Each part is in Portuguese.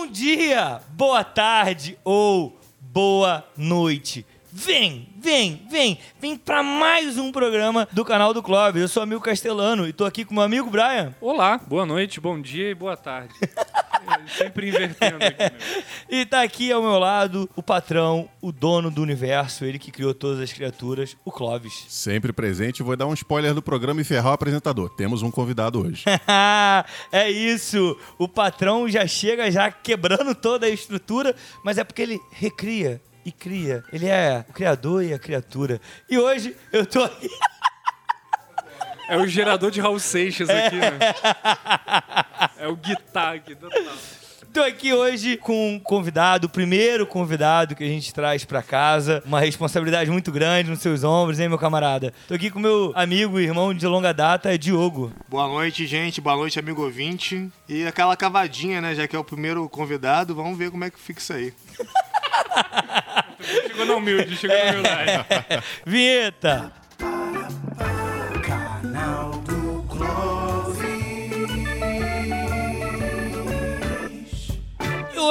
Bom dia, boa tarde ou boa noite. Vem, vem, vem, vem para mais um programa do canal do Clóvis. Eu sou amigo Castelano e tô aqui com meu amigo Brian. Olá, boa noite, bom dia e boa tarde. Sempre invertendo aqui. Né? E tá aqui ao meu lado o patrão, o dono do universo, ele que criou todas as criaturas, o Clóvis. Sempre presente, vou dar um spoiler do programa e ferrar o apresentador. Temos um convidado hoje. é isso, o patrão já chega já quebrando toda a estrutura, mas é porque ele recria e cria. Ele é o criador e a criatura. E hoje eu tô aqui. É o gerador de Raul Seixas aqui, né? É o guitar aqui. Tô aqui hoje com um convidado, o primeiro convidado que a gente traz para casa. Uma responsabilidade muito grande nos seus ombros, hein, meu camarada? Tô aqui com meu amigo e irmão de longa data, Diogo. Boa noite, gente. Boa noite, amigo ouvinte. E aquela cavadinha, né? Já que é o primeiro convidado, vamos ver como é que fica isso aí. chegou na humilde, chegou na humildade. Vinheta!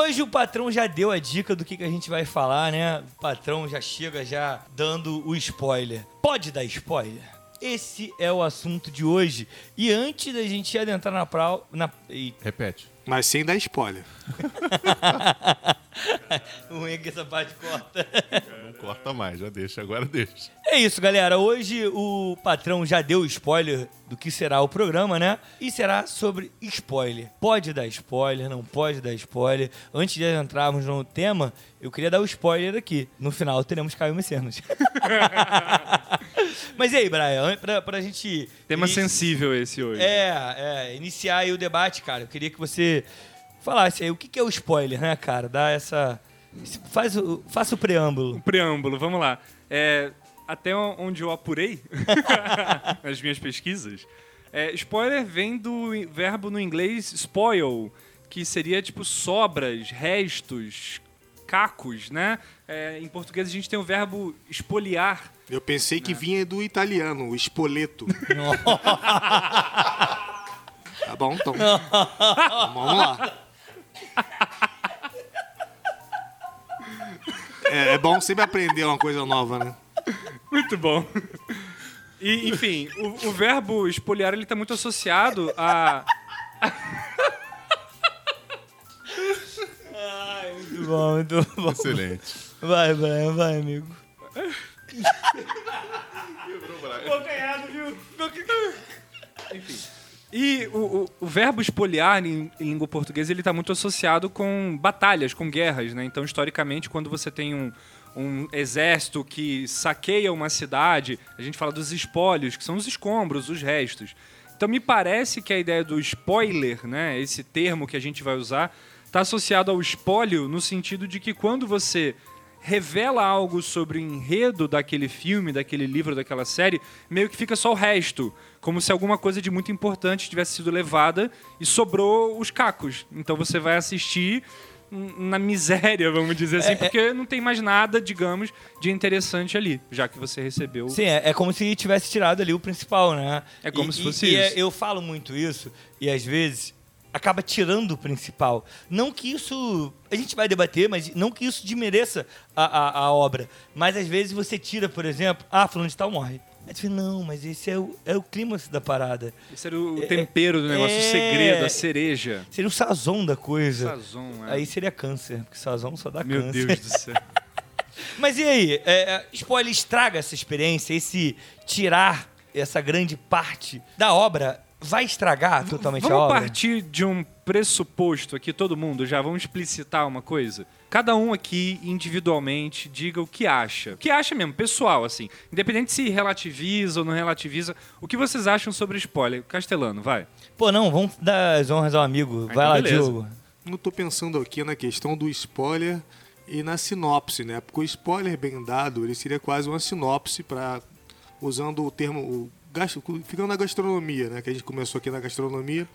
Hoje o patrão já deu a dica do que, que a gente vai falar, né? O patrão já chega já dando o spoiler. Pode dar spoiler? Esse é o assunto de hoje. E antes da gente adentrar na prova. Na... E... Repete. Mas sem dar spoiler. o ruim é que essa parte corta. Corta mais, já deixa, agora deixa. É isso, galera. Hoje o patrão já deu spoiler do que será o programa, né? E será sobre spoiler. Pode dar spoiler, não pode dar spoiler. Antes de entrarmos no tema, eu queria dar o spoiler aqui. No final teremos Caio Mecenas. Mas e aí, Brian, pra, pra gente. Tema sensível esse hoje. É, é, iniciar aí o debate, cara. Eu queria que você falasse aí o que é o spoiler, né, cara? Dá essa. Faz o, faça o preâmbulo. O preâmbulo, vamos lá. É, até onde eu apurei nas minhas pesquisas, é, spoiler vem do verbo no inglês spoil, que seria tipo sobras, restos, cacos, né? É, em português a gente tem o verbo espoliar. Eu pensei que vinha do italiano, o espoleto. tá bom, então. Vamos lá. É, é, bom sempre aprender uma coisa nova, né? Muito bom. E, enfim, o, o verbo espoliar ele está muito associado a. Ai, muito bom, muito bom. Excelente. Vai, Brian, vai, amigo. Vou ganhar, viu? Enfim. E o, o, o, verbo espoliar em, em língua portuguesa ele está muito associado com batalhas, com guerras, né? Então, historicamente, quando você tem um, um exército que saqueia uma cidade, a gente fala dos espólios, que são os escombros, os restos. Então, me parece que a ideia do spoiler, né? Esse termo que a gente vai usar, está associado ao espólio no sentido de que quando você revela algo sobre o enredo daquele filme, daquele livro, daquela série, meio que fica só o resto. Como se alguma coisa de muito importante tivesse sido levada e sobrou os cacos. Então você vai assistir na miséria, vamos dizer assim, é, é. porque é... não tem mais nada, digamos, de interessante ali, já que você recebeu. Sim, é, é como se tivesse tirado ali o principal, né? É como e, se fosse e, isso. E eu falo muito isso, e às vezes acaba tirando o principal. Não que isso. A gente vai debater, mas não que isso desmereça a, a, a obra. Mas às vezes você tira, por exemplo, ah, falando de tal morre. Aí você não, mas esse é o, é o clímax da parada. Esse era o é, tempero do negócio, é, o segredo, a cereja. Seria o sazon da coisa. Sazon, é. Aí seria câncer, porque sazon só dá Meu câncer. Meu Deus do céu. mas e aí? É, é, spoiler estraga essa experiência, esse tirar essa grande parte da obra vai estragar totalmente vamos a obra? Vamos partir de um pressuposto aqui, todo mundo, já vamos explicitar uma coisa. Cada um aqui, individualmente, diga o que acha. O que acha mesmo, pessoal, assim. Independente se relativiza ou não relativiza. O que vocês acham sobre spoiler? Castelano, vai. Pô, não, vamos dar as honras ao amigo. Ah, vai então lá, beleza. Diogo. Eu tô pensando aqui na questão do spoiler e na sinopse, né? Porque o spoiler bem dado, ele seria quase uma sinopse para usando o termo o ficando na gastronomia, né? Que a gente começou aqui na gastronomia,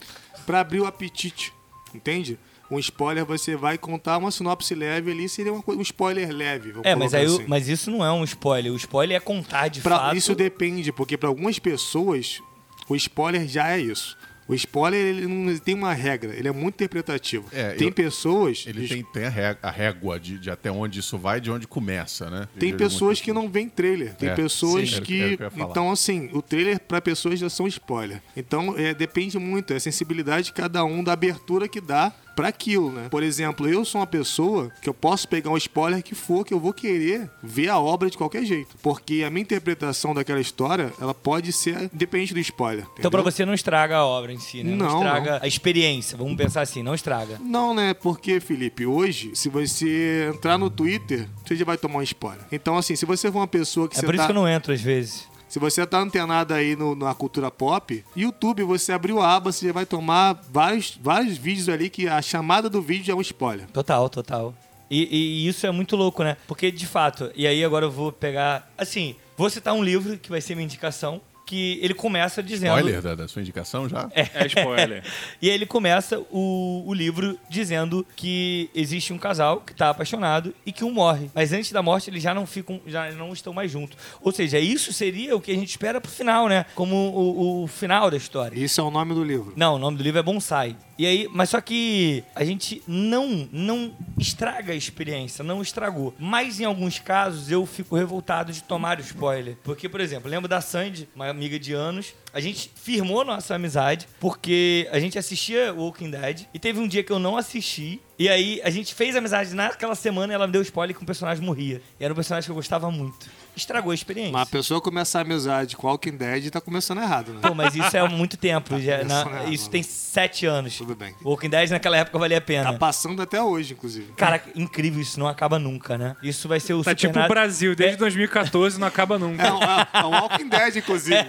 para abrir o apetite, entende? Um spoiler você vai contar uma sinopse leve ali, seria uma, um spoiler leve. É, mas, aí, assim. mas isso não é um spoiler. O spoiler é contar de pra, fato. Isso depende, porque para algumas pessoas o spoiler já é isso. O spoiler, ele não tem uma regra, ele é muito interpretativo. É, tem eu- pessoas... Ele tem, tem a ré- a régua de, de até onde isso vai de onde começa, né? Tem De- pessoas que não veem trailer. Tem É, pessoas sim, que- que. então, assim, o trailer pra pessoas já são spoiler. Então, é, depende muito, é a sensibilidade de cada um da abertura que dá pra aquilo, né? Por exemplo, eu sou uma pessoa que eu posso pegar um spoiler que for, que eu vou querer ver a obra de qualquer jeito. Porque a minha interpretação daquela história, ela pode ser independente do spoiler. Então, pra entendeu? você não estraga a obra em si, né? Não, Não, estraga a experiência. Vamos pensar assim, não estraga. Não, né? Porque, Felipe, hoje, se você entrar no Twitter, você já vai tomar um spoiler. Então, assim, se você for uma pessoa que É por tá... isso que eu não entro às vezes. Se você tá antenado aí no- na cultura pop, YouTube, você abriu a aba, você vai tomar vários, vários vídeos ali que a chamada do vídeo é um spoiler. Total, total. E, e isso é muito louco, né? Porque, de fato, e aí agora eu vou pegar. Assim, vou citar um livro que vai ser minha indicação, que ele começa dizendo. Spoiler da, da sua indicação já? É spoiler. E aí ele começa o, o livro dizendo que existe um casal que está apaixonado e que um morre. Mas antes da morte eles já não ficam, já não estão mais juntos. Ou seja, isso seria o que a gente espera pro final, né? Como o, o final da história. Isso é o nome do livro. Não, o nome do livro é Bonsai. E aí, mas só que a gente não não estraga a experiência, não estragou. Mas em alguns casos eu fico revoltado de tomar o spoiler. Porque, por exemplo, lembro da Sandy, uma amiga de anos, a gente firmou nossa amizade porque a gente assistia Walking Dead e teve um dia que eu não assisti. E aí a gente fez amizade naquela semana e ela me deu spoiler que um personagem morria. E era um personagem que eu gostava muito. Estragou a experiência. Mas a pessoa começar a amizade com Walking Dead tá começando errado, né? Pô, mas isso é há muito tempo. já, na- errado, isso né? tem sete anos. Tudo bem. Walking Dead naquela época valia a pena. Tá passando até hoje, inclusive. Cara, incrível, isso não acaba nunca, né? Isso vai ser o Tá Super tipo o Brasil, desde É. 2014 não acaba nunca. É um, é um Walking Dead, inclusive.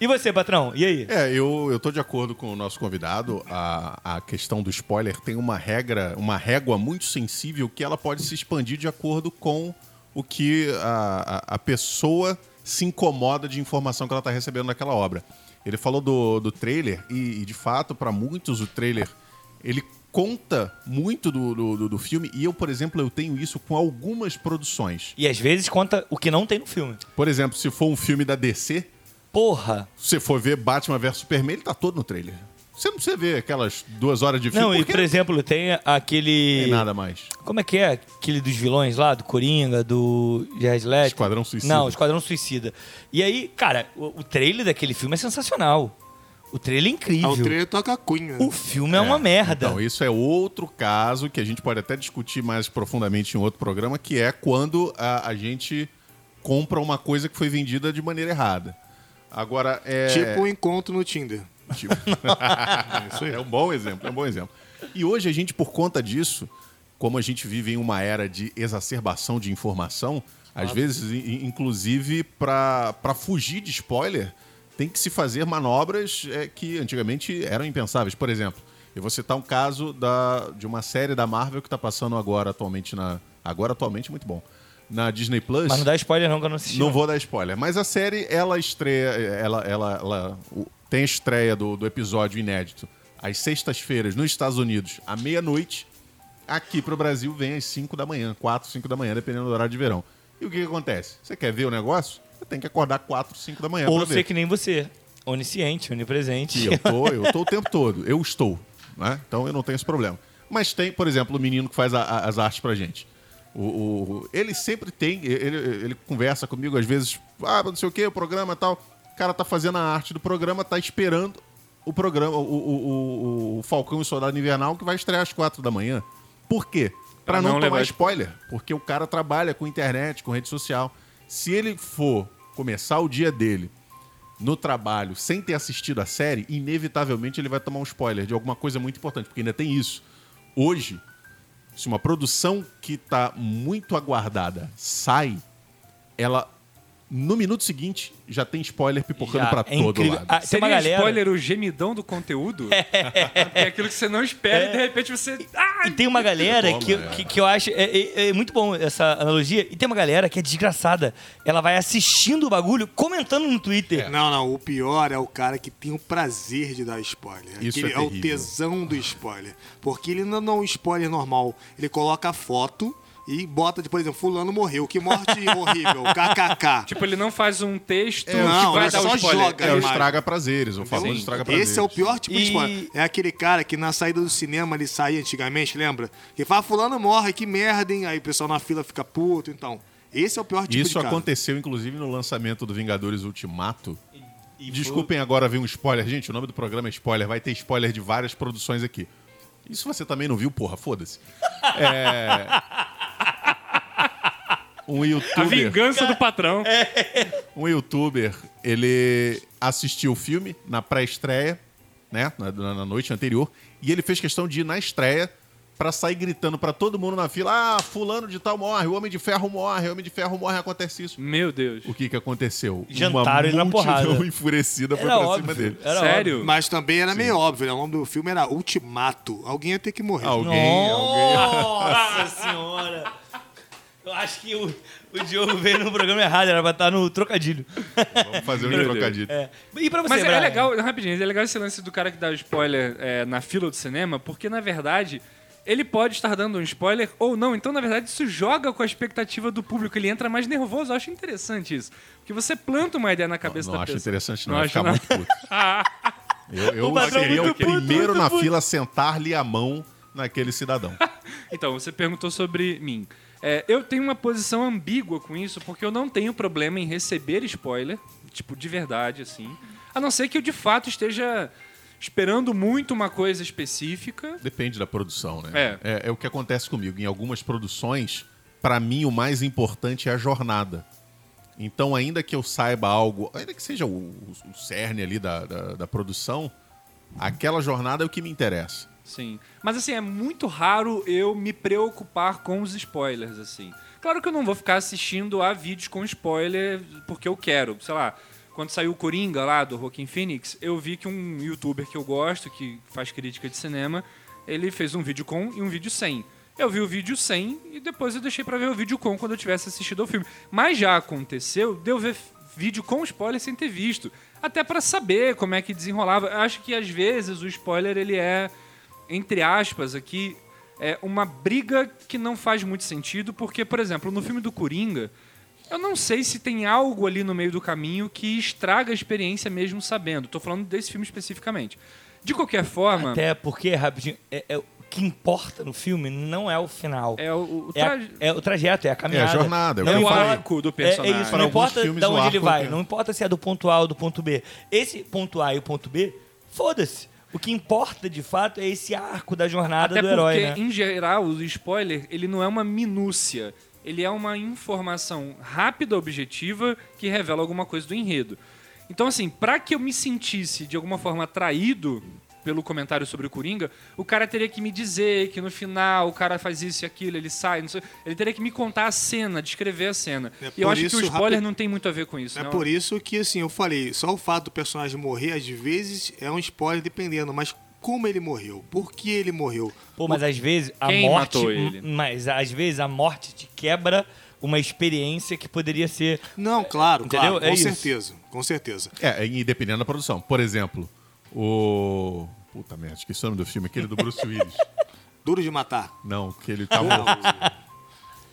E você, patrão? E aí? É, eu, eu tô de acordo com o nosso convidado. A, a questão do spoiler tem uma regra, uma régua muito sensível que ela pode se expandir de acordo com o que a, a, a pessoa se incomoda de informação que ela tá recebendo naquela obra. Ele falou do, do trailer e, e, de fato, para muitos, o trailer ele conta muito do, do, do- do filme e eu, por exemplo, eu tenho isso com algumas produções. E às vezes conta o que não tem no filme. Por exemplo, se for um filme da DC, Porra! se você for ver Batman vs Superman, ele tá todo no trailer. Você não precisa ver aquelas duas horas de filme, Não, e por exemplo, tem aquele. tem nada mais. Como é que é? Aquele dos vilões lá, do Coringa, do Jared Leto? Esquadrão Suicida. Não, Esquadrão Suicida. E aí, cara, o, o trailer daquele filme é sensacional. O trailer é Ah, incrível. o trailer toca a cunha. O filme é, uma merda. Então, isso é outro caso que a gente pode até discutir mais profundamente em outro programa, que é quando a, a gente compra uma coisa que foi vendida de maneira errada. Agora, é... Tipo um encontro no Tinder. Tipo- Isso é um bom exemplo, é um bom exemplo. E hoje a gente, por conta disso, como a gente vive em uma era de exacerbação de informação, às vezes, inclusive, para fugir de spoiler, tem que se fazer manobras é, que antigamente eram impensáveis. Por exemplo, eu vou citar um caso da, de uma série da Marvel que está passando agora atualmente na. Agora atualmente muito bom. Na Disney Plus. Mas não dá spoiler não, que eu não assisti. Não vou dar spoiler. Mas a série, ela estreia. Ela, ela, ela- o- tem a estreia do, do episódio inédito às sextas-feiras nos Estados Unidos, à meia-noite. Aqui pro Brasil vem às 5 da manhã, 4, 5 da manhã, dependendo do horário de verão. E o que, que acontece? Você quer ver o negócio? Você tem que acordar 4, 5 da manhã Ou ser ver. que nem você. Onisciente, onipresente. E eu tô, eu tô o tempo todo. Eu estou. Né? Então eu não tenho esse problema. Mas tem, por exemplo, o menino que faz a- a- as artes pra gente. O, o- ele sempre tem. Ele, ele conversa comigo às vezes. Ah, não sei o que, o programa e tal. O cara tá fazendo a arte do programa, tá esperando o programa, o, o- o- o Falcão e o Soldado Invernal, que vai estrear às quatro da manhã. Por quê? Pra Pra não, não tomar levar spoiler. Porque o cara trabalha com internet, com rede social. Se ele for começar o dia dele no trabalho sem ter assistido a série, inevitavelmente ele vai tomar um spoiler de alguma coisa muito importante, porque ainda tem isso. Hoje, se uma produção que está muito aguardada sai, ela no minuto seguinte já tem spoiler pipocando Já, pra é todo incrível. lado. Ah, tem Seria uma galera. spoiler o gemidão do conteúdo? É aquilo que você não espera e de repente você. Ah, E tem uma galera Toma, que, é. que, que eu acho. É, é- é muito bom essa analogia. E tem uma galera que é desgraçada. Ela vai assistindo o bagulho, comentando no Twitter. Não, não. O pior é o cara que tem o prazer de dar spoiler. Isso Aquele é é, o terrível. tesão do spoiler. Porque ele não é um spoiler normal. Ele coloca a foto e bota, de, por exemplo, fulano morreu. Que morte horrível, kkk. Tipo, ele não faz um texto não, que vai ele dar só o spoiler. joga. É o estraga prazeres, o famoso Sim. estraga prazeres. Esse é o pior tipo de E- spoiler. É aquele cara que na saída do cinema ele saía antigamente, lembra? Que fala, fulano morre, que merda, hein? Aí o pessoal na fila fica puto, então. Esse é o pior tipo de Isso cara. aconteceu, inclusive, no lançamento do Vingadores Ultimato. E Desculpem agora ver um spoiler. Gente, o nome do programa é spoiler. Vai ter spoiler de várias produções aqui. Isso você também não viu, porra, foda-se. É... Um A youtuber, vingança do patrão. um youtuber, ele assistiu o filme na pré-estreia, né, na, na- noite anterior, e ele fez questão de ir na estreia pra sair gritando pra todo mundo na fila: "Ah, fulano de tal morre, o Homem de Ferro morre, o Homem de Ferro morre, acontece isso". Meu Deus. O que que aconteceu? Jantaram ele Uma na multidão porrada. enfurecida foi Era pra óbvio. cima dele. Era Sério? Mas também era meio óbvio, né? O nome do filme era Ultimato. Alguém ia ter que morrer. Alguém, alguém. Nossa senhora! Eu acho que o, o Diogo veio no programa errado, era pra estar no trocadilho. Vamos fazer um trocadilho. É. E pra você, Mas é Brian? legal, rapidinho, é legal esse lance do cara que dá spoiler é, na fila do cinema, porque na verdade ele pode estar dando um spoiler ou não. Então, na verdade, isso joga com a expectativa do público. Ele entra mais nervoso. Eu acho interessante isso. Porque você planta uma ideia na cabeça Não da acho pessoa. interessante, não. Não Vai acho ficar não. muito puto. Eu, eu O seria muito o puto, primeiro muito na puto. fila a sentar-lhe a mão naquele cidadão. Então, você perguntou sobre mim. É, eu tenho uma posição ambígua com isso, porque eu não tenho problema em receber spoiler, tipo, de verdade, assim. A não ser que eu, de fato, esteja esperando muito uma coisa específica. Depende da produção, né? É. É, é o que acontece comigo. Em algumas produções, pra mim, o mais importante é a jornada. Então, ainda que eu saiba algo, ainda que seja o, o- o cerne ali da, da, da produção, aquela jornada é o que me interessa. Sim. Mas assim, é muito raro eu me preocupar com os spoilers, assim. Claro que eu não vou ficar assistindo a vídeos com spoiler porque eu quero. Sei lá, quando saiu o Coringa lá do Joaquin Phoenix, eu vi que um youtuber que eu gosto, que faz crítica de cinema, ele fez um vídeo com e um vídeo sem. Eu vi o vídeo sem e depois eu deixei pra ver o vídeo com quando eu tivesse assistido ao filme. Mas já aconteceu de eu ver vídeo com spoiler sem ter visto. Até pra saber como é que desenrolava. Eu acho que às vezes o spoiler ele é entre aspas, aqui, é uma briga que não faz muito sentido, porque, por exemplo, no filme do Coringa, eu não sei se tem algo ali no meio do caminho que estraga a experiência mesmo sabendo. Tô falando desse filme especificamente. De qualquer forma, Até porque, rapidinho, é- é o que importa no filme não é o final. é o, o É, a- traje- é o trajeto, é a caminhada. É a jornada, é o não importa- falei. arco do É, personagem. é isso, Para não importa de o onde ele vai, é- não importa se é do ponto A ou do ponto B. Esse ponto A e o ponto B, foda-se. O que importa, de fato, é esse arco da jornada Até do herói, porque, né? em geral, o spoiler, ele não é uma minúcia. Ele é uma informação rápida, objetiva, que revela alguma coisa do enredo. Então, assim, pra que eu me sentisse, de alguma forma, atraído pelo comentário sobre o Coringa, o cara teria que me dizer que no final o cara faz isso e aquilo, ele sai, não sei, ele teria que me contar a cena, descrever a cena. É e eu acho que o isso, spoiler rápido- não tem muito a ver com isso. É não. por isso que, assim, eu falei, só o fato do personagem morrer, às vezes, é um spoiler dependendo, mas como ele morreu? Por que ele morreu? Pô, mas às vezes a Quem morte. matou ele? Mas às vezes a morte te quebra uma experiência que poderia ser. Não, claro, Entendeu? claro, É com isso. certeza, com certeza. É, e dependendo da produção. Por exemplo, o. Puta merda, esqueci o nome do filme, aquele do Bruce Willis. Duro de matar. Não, que ele tá morto.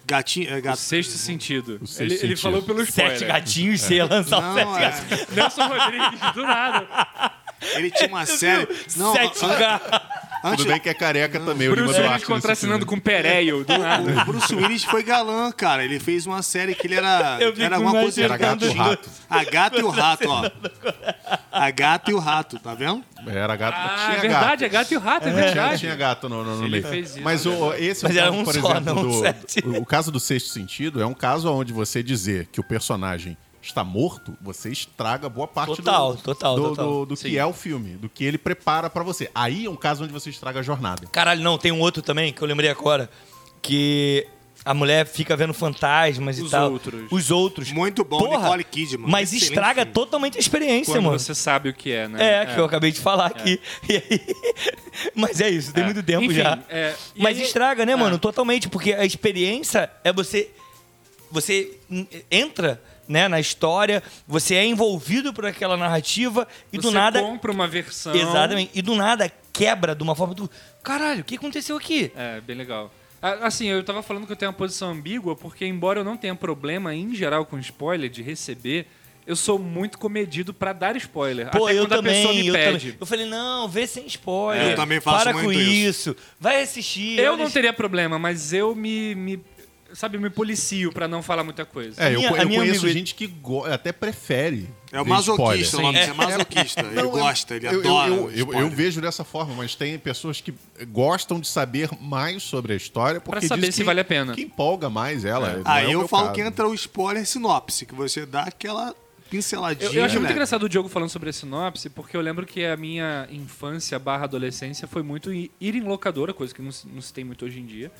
Gatinho, é, O gato. sexto sentido. O sexto ele, ele sentido. falou pelo spoiler. Sete gatinhos, você ia lançar Não, sete é, gatinhos. Nelson Rodrigues, do nada. ele tinha uma série. Não, sete an- gatos. antes, Tudo bem que é careca também, o Bruce Willis contracenando com Pereio, do nada. o Bruce Willis foi galã, cara. Ele fez uma série que ele era. Eu Era alguma coisa. Era gato e o rato. A gata e o rato, ó. A gata e o rato, tá vendo? Era gato, Ah, tinha é verdade, gato. é gato e o rato, é Tinha, verdade. tinha gato no, no, no meio. isso, Mas o, esse é o Mas caso, um por só, exemplo, não do, sete. o, o caso do sexto sentido é um caso onde você dizer que o personagem está morto, você estraga boa parte Total, do, total, do, total. do, do que é o filme, do que ele prepara pra você. Aí é um caso onde você estraga a jornada. Caralho, não, tem um outro também que eu lembrei agora. Que a mulher fica vendo fantasmas e Os tal. outros. Os outros. Muito bom, Porra, Nicole Kidman. Mas Excelente estraga filme. totalmente a experiência, Quando mano. você sabe o que é, né? É, que eu acabei de falar aqui. E aí- Mas é isso, tem É. muito tempo Enfim, já. é, e Mas aí- estraga, né, é. mano? Totalmente, porque a experiência é você. Você entra né, na história, você é envolvido por aquela narrativa e do Você nada. compra uma versão. Exatamente. E do nada quebra de uma forma do. Caralho, o que aconteceu aqui? É, bem legal. Assim, eu tava falando que eu tenho uma posição ambígua, porque embora eu não tenha problema em geral com spoiler de receber, eu sou muito comedido pra dar spoiler. Pô, até eu quando a pessoa também, me eu pede. também. Eu falei, não, vê sem spoiler. Eu também faço Para muito com isso. isso. Vai assistir. Eu não teria problema, mas eu me, me sabe, me policio pra não falar muita coisa. É, eu, minha- eu conheço amigo- gente que go- até prefere. É o masoquista, o nome disso é masoquista. Ele Não, eu- gosta, ele eu, adora. Eu, eu, eu, spoiler. eu vejo dessa forma, mas tem pessoas que gostam de saber mais sobre a história porque Pra saber diz se que- vale a pena. Que empolga mais ela. não Aí é o eu falo caso. que entra o spoiler sinopse, que você dá aquela pinceladinha. Eu, eu achei muito né? engraçado o Diogo falando sobre a sinopse, porque eu lembro que a minha infância barra adolescência foi muito ir em locadora, coisa que não, se- não se tem muito hoje em dia,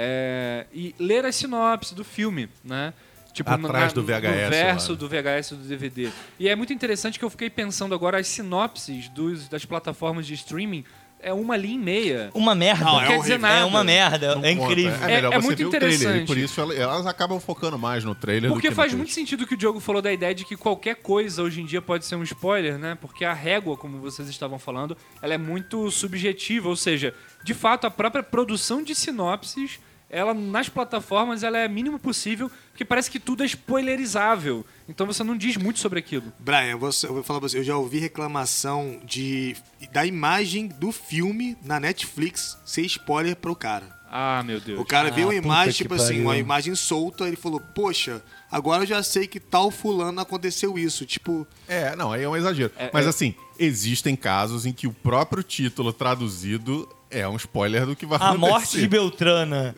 é, e ler a sinopse do filme, né? Tipo, Atrás do VHS No verso lá. do VHS do DVD. E é muito interessante que eu fiquei pensando agora as sinopses dos, das plataformas de streaming é uma linha e meia. Uma merda. Não, Não é quer horrível. dizer nada. É uma merda. Não é conta. incrível. É, melhor É- é você muito ver o trailer. interessante. E por isso ela- elas acabam focando mais no trailer Porque do que faz no muito texto. sentido o que o Diogo falou da ideia de que qualquer coisa hoje em dia pode ser um spoiler, né? Porque a régua, como vocês estavam falando, ela é muito subjetiva, ou seja, de fato a própria produção de sinopses, ela nas plataformas ela é mínimo possível, porque parece que tudo é spoilerizável. Então você não diz muito sobre aquilo. Brian, você- eu vou falar pra você, eu já ouvi reclamação de da imagem do filme na Netflix ser spoiler pro cara. Ah, meu Deus. O cara Ah, viu uma imagem, tipo assim, pariu. uma imagem solta, ele falou, poxa, agora eu já sei que tal fulano aconteceu isso. Tipo, É, não, aí é um exagero. Mas assim, existem casos em que o próprio título traduzido é um spoiler do que vai A acontecer. morte de Beltrana.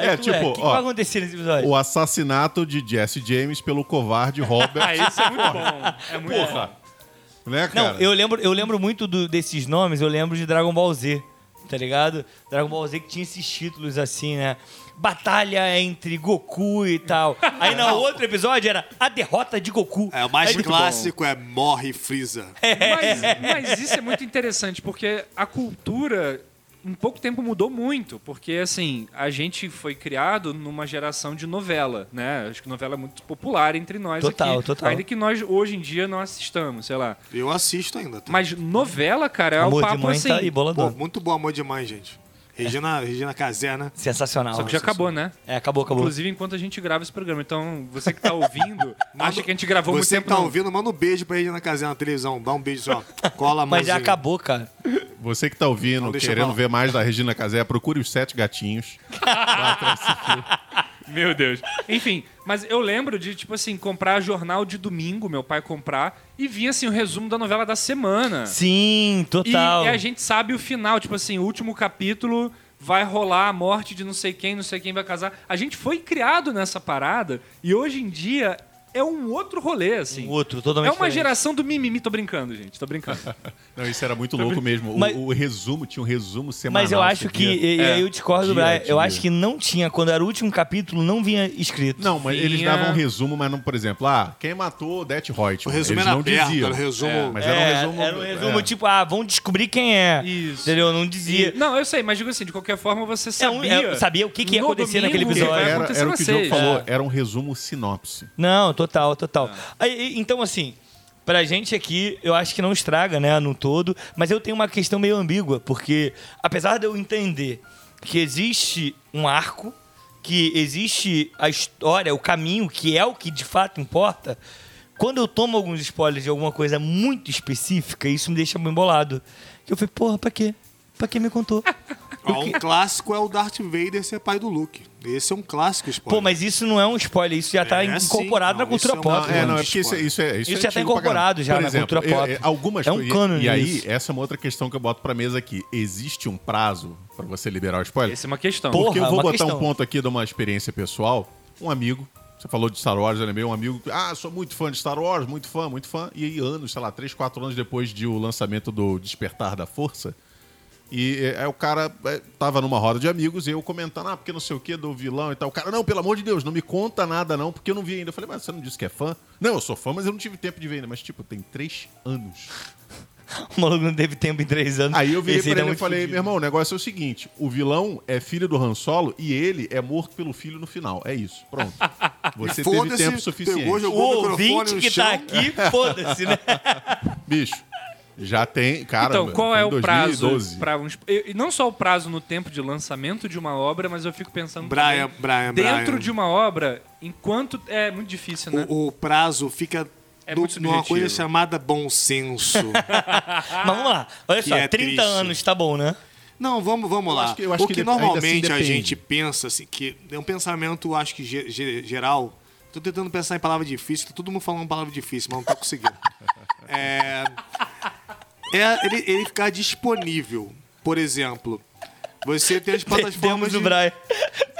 Aí É, tu, tipo, o que, que vai acontecer nesse episódio? O assassinato de Jesse James pelo covarde Robert. Ah, isso é muito bom. É muito Porra. bom. né, cara? Não, eu lembro, eu lembro muito do- desses nomes, eu lembro de Dragon Ball Z, tá ligado? Dragon Ball Z que tinha esses títulos assim, né? Batalha entre Goku e tal. Aí no outro episódio era a derrota de Goku. é, o mais Aí, clássico é morre Freeza. Mas, mas isso é muito interessante, porque a cultura em pouco tempo mudou muito, porque assim, a gente foi criado numa geração de novela, né? Acho que novela é muito popular entre nós Total, aqui. total. Ainda que nós hoje em dia não assistamos, sei lá. Eu assisto ainda. Tá? Mas novela, cara, é Amor o de papo mãe assim. tá aí, Pô, bolador. muito bom amor demais, gente. Regina, Regina Casé, né? Sensacional. Só que já acabou, né? É, acabou, acabou. Inclusive enquanto a gente grava esse programa. Então, você que tá ouvindo, acha que a gente gravou muito Você tempo que tá não. ouvindo, manda um beijo pra Regina Casé na televisão. Dá um beijo só. Cola a Mas já acabou, cara. Você que tá ouvindo, querendo ver mais da Regina Casé, procure os Sete Gatinhos. Meu Deus. Enfim, mas eu lembro de, tipo assim, comprar jornal de domingo, meu pai comprar, e vinha assim o resumo da novela da semana. Sim, E, total. e a gente sabe o final, tipo assim, o último capítulo vai rolar a morte de não sei quem, não sei quem vai casar. A gente foi criado nessa parada e hoje em dia é um outro rolê, assim. Um outro, totalmente é uma diferente. geração do mimimi, tô brincando, gente, tô brincando. Não, isso era muito louco mesmo. O, Mas- o resumo, tinha um resumo semanal. Mas eu acho que, e, É. aí eu discordo do Dia Brian, a eu dia. acho que não tinha, quando era o último capítulo, não vinha escrito. Não, mas eles Vinha- davam um resumo, mas não, por exemplo, ah, quem matou Det Reutemann? O resumo eles era não aberto, diziam. era o resumo. É, Mas era um É, resumo. Era um resumo, é. tipo, ah, vão descobrir quem é. Isso. Entendeu? Não dizia. E- não, eu sei, mas digo assim, de qualquer forma você É um- sabia. é, sabia o que que ia acontecer naquele domingo, episódio. vai Era, acontecer era o na que o Diogo falou, É. era um resumo sinopse. Não, total, total. Aí, então, assim, pra gente aqui, eu acho que não estraga, né, no todo, mas eu tenho uma questão meio ambígua, porque apesar de eu entender que existe um arco, que existe a história, o caminho, que é o que de fato importa, quando eu tomo alguns spoilers de alguma coisa muito específica, isso me deixa bem bolado. Que eu falei, porra, pra quê? Pra que me contou? Ó, um clássico é o Darth Vader ser pai do Luke. Esse é um clássico spoiler. Pô, mas isso não é um spoiler, isso já tá É, sim. incorporado Não, na cultura isso é uma- pop. Não, é, não, é porque isso, é- isso é Isso é já tá antigo pra incorporado já Por na exemplo, cultura pop. é- é- algumas É um coisas- cânone E aí, isso. essa é uma outra questão que eu boto pra mesa aqui. Existe um prazo pra você liberar o spoiler? Essa é uma questão. Porra, Porque eu vou botar questão. um ponto aqui de uma experiência pessoal. Um amigo, você falou de Star Wars, eu lembrei, um amigo, ah, sou muito fã de Star Wars, muito fã, muito fã. E aí, anos, sei lá, três, quatro anos depois de o lançamento do Despertar da Força, e é, aí o cara é, tava numa roda de amigos e eu comentando, ah, porque não sei o que do vilão e tal. O cara, não, pelo amor de Deus, não me conta nada não, porque eu não vi ainda. Eu falei, mas você não disse que é fã? Não, eu sou fã, mas eu não tive tempo de ver ainda. Mas, tipo, tem três anos. O maluco não teve tempo em três anos. Aí eu virei Esse pra tá ele e falei, meu irmão, o negócio é o seguinte: o vilão é filho do Han Solo e ele é morto pelo filho no final. É isso. Pronto. Você teve tempo suficiente. pegou, O ouvinte que chão. tá aqui, foda-se, né? Bicho. Já tem, cara. então, qual é o prazo 2012. para um. E não só o prazo no tempo de lançamento de uma obra, mas eu fico pensando. Brian, também, Brian, Dentro Brian. de uma obra, enquanto. É muito difícil, né? O, o prazo fica É do- muito numa coisa chamada bom senso. Mas vamos lá. Olha Que só, é 30 triste. anos tá bom, né? Não, vamos, vamos lá. acho que- eu acho o que que, ainda normalmente assim a gente pensa, assim, que é um pensamento, acho que ge- ge- geral. Tô tentando pensar em palavra difícil, tá todo mundo falando palavra difícil, mas não tá conseguindo. é, é ele, ele ficar disponível. Por exemplo, você tem as plataformas o de, Brian.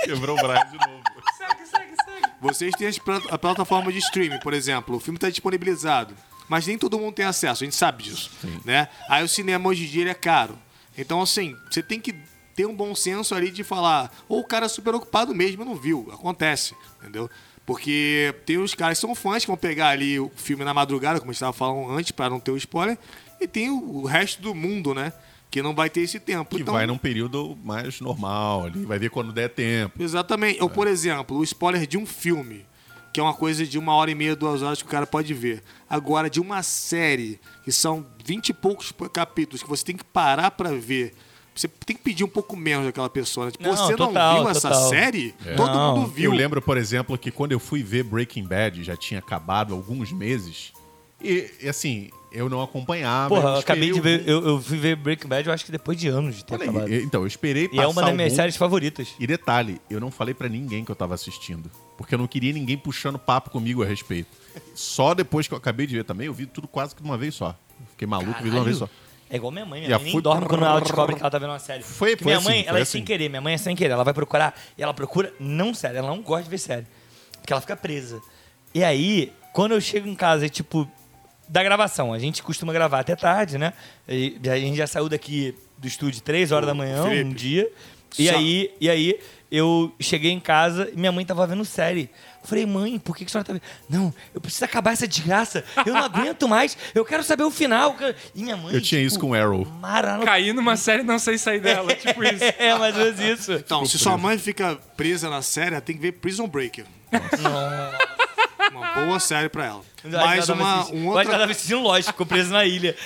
Quebrou o Brian de novo. Segue, segue, segue. Vocês têm as plat- a plataforma de streaming, por exemplo. O filme está disponibilizado. Mas nem todo mundo tem acesso, a gente sabe disso. Né? Aí o cinema hoje em dia ele é caro. Então, assim, você tem que ter um bom senso ali de falar. Ou o cara é super ocupado mesmo não viu. Acontece, entendeu? Porque tem os caras que são fãs que vão pegar ali o filme na madrugada, como a gente estava falando antes, para não ter o spoiler. E tem o, resto do mundo, né? Que não vai ter esse tempo. Que Então, vai num período mais normal ali, vai ver quando der tempo. Exatamente. Ou, por exemplo, o spoiler de um filme, que é uma coisa de uma hora e meia, duas horas que o cara pode ver. Agora, de uma série, que são vinte e poucos capítulos, que você tem que parar pra ver. Você tem que pedir um pouco menos daquela pessoa. Né? Tipo, Não, você total, não viu essa total. série? Todo Não. mundo viu. Eu lembro, por exemplo, que quando eu fui ver Breaking Bad, já tinha acabado há alguns meses. E, e, assim, eu não acompanhava. Porra, eu acabei de ver. Eu, eu fui ver Breaking Bad, eu acho que depois de anos de ter Olha acabado. então, eu esperei E passar é uma das minhas algum- séries favoritas. E detalhe, eu não falei pra ninguém que eu tava assistindo. Porque eu não queria ninguém puxando papo comigo a respeito. Só depois que eu acabei de ver também, eu vi tudo quase que de uma vez só. Fiquei maluco, vi de uma vez só. É igual minha mãe. Minha mãe nem fui- dorme quando ela descobre que ela tá vendo uma série. Foi- Porque foi minha assim, mãe, foi ela é assim. sem querer. Minha mãe é sem querer. Ela vai procurar e ela procura não série. Ela não gosta de ver série. Porque ela fica presa. E aí, quando eu chego em casa, é tipo, da gravação. A gente costuma gravar até tarde, né? E a gente já saiu daqui do estúdio três horas da manhã, um Felipe. dia. E Só- aí, e aí, eu cheguei em casa e minha mãe tava vendo série. Eu falei, mãe, por que, que a senhora tá vendo? Não, eu preciso acabar essa desgraça. Eu não aguento mais. Eu quero saber o final. cara." E minha mãe. Eu tinha isso com Arrow. Maravilhoso. Caí numa série e não sei sair dela. tipo isso. É, mais ou menos isso. Então, se sua mãe fica presa na série, ela tem que ver Prison Breaker. Uma boa série pra ela. Mais uma, um que outra ela tava assistindo Lost, ficou preso na ilha.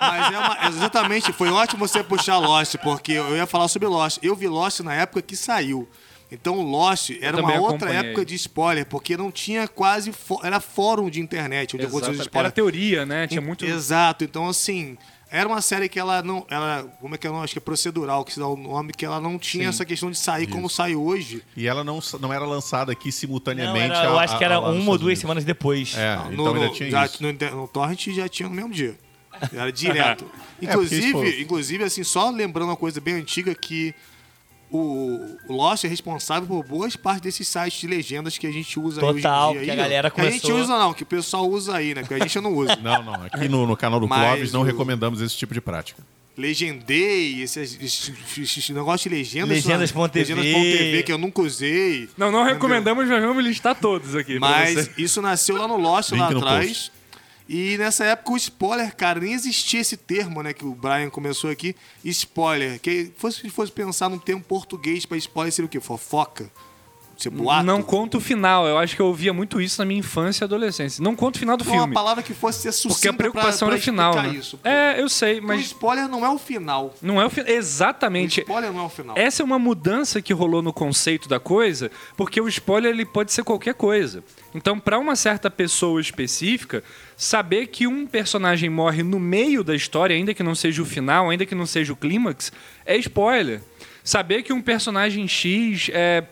Mas é uma, exatamente, foi ótimo você puxar Lost, porque eu ia falar sobre Lost. Eu vi Lost na época que saiu. Então Lost era uma outra acompanhei. época de spoiler, porque não tinha quase. fó- Era fórum de internet onde Exato. Era teoria, né? Tinha muito. Exato, então assim. Era uma série que ela não. Ela, como é que é? Acho que é procedural, que se dá o nome, que ela não tinha Sim. essa questão de sair como sai hoje. E ela não, não era lançada aqui Não, simultaneamente. era- eu a- acho que a- era lá nos uma ou duas Unidos. semanas depois. É, No, então ainda no- tinha já- isso. no, no Torrent já tinha no mesmo dia. Era direto. É, inclusive, isso inclusive, assim, só lembrando uma coisa bem antiga que o, o Lost é responsável por boas partes desses sites de legendas que a gente usa aí Total, hoje em dia. que a aí, ó. galera Que a gente começou- usa não, que o pessoal usa aí, né? Que a gente não usa. Não, não. Aqui no, no canal do Mas Clóvis não o- recomendamos esse tipo de prática. Legendei, esses, esses, esses negócios de legendas. Legendas.tv. Legendas.tv, que eu nunca usei. Não, não Entendeu? recomendamos, mas vamos listar todos aqui. pra Mas você. isso nasceu lá no Lost, Link lá no atrás. E nessa época o spoiler, cara, nem existia esse termo, né? Que o Brian começou aqui. Spoiler. Que fosse, fosse pensar num termo português pra spoiler, seria o quê? Fofoca? Ser boato? Não conta o final. Eu acho que eu ouvia muito isso na minha infância e adolescência. Não conta o final do Não, uma filme. palavra que fosse ser sucinta Porque a preocupação pra, era o final, né? isso. É, eu sei, Mas... O spoiler não é o final. não é o final. O Exatamente. spoiler não é o final. Essa é uma mudança que rolou no conceito da coisa, porque o spoiler ele pode ser qualquer coisa. Então, para uma certa pessoa específica, saber que um personagem morre no meio da história, ainda que não seja o final, ainda que não seja o clímax, é spoiler. Saber que um personagem X é,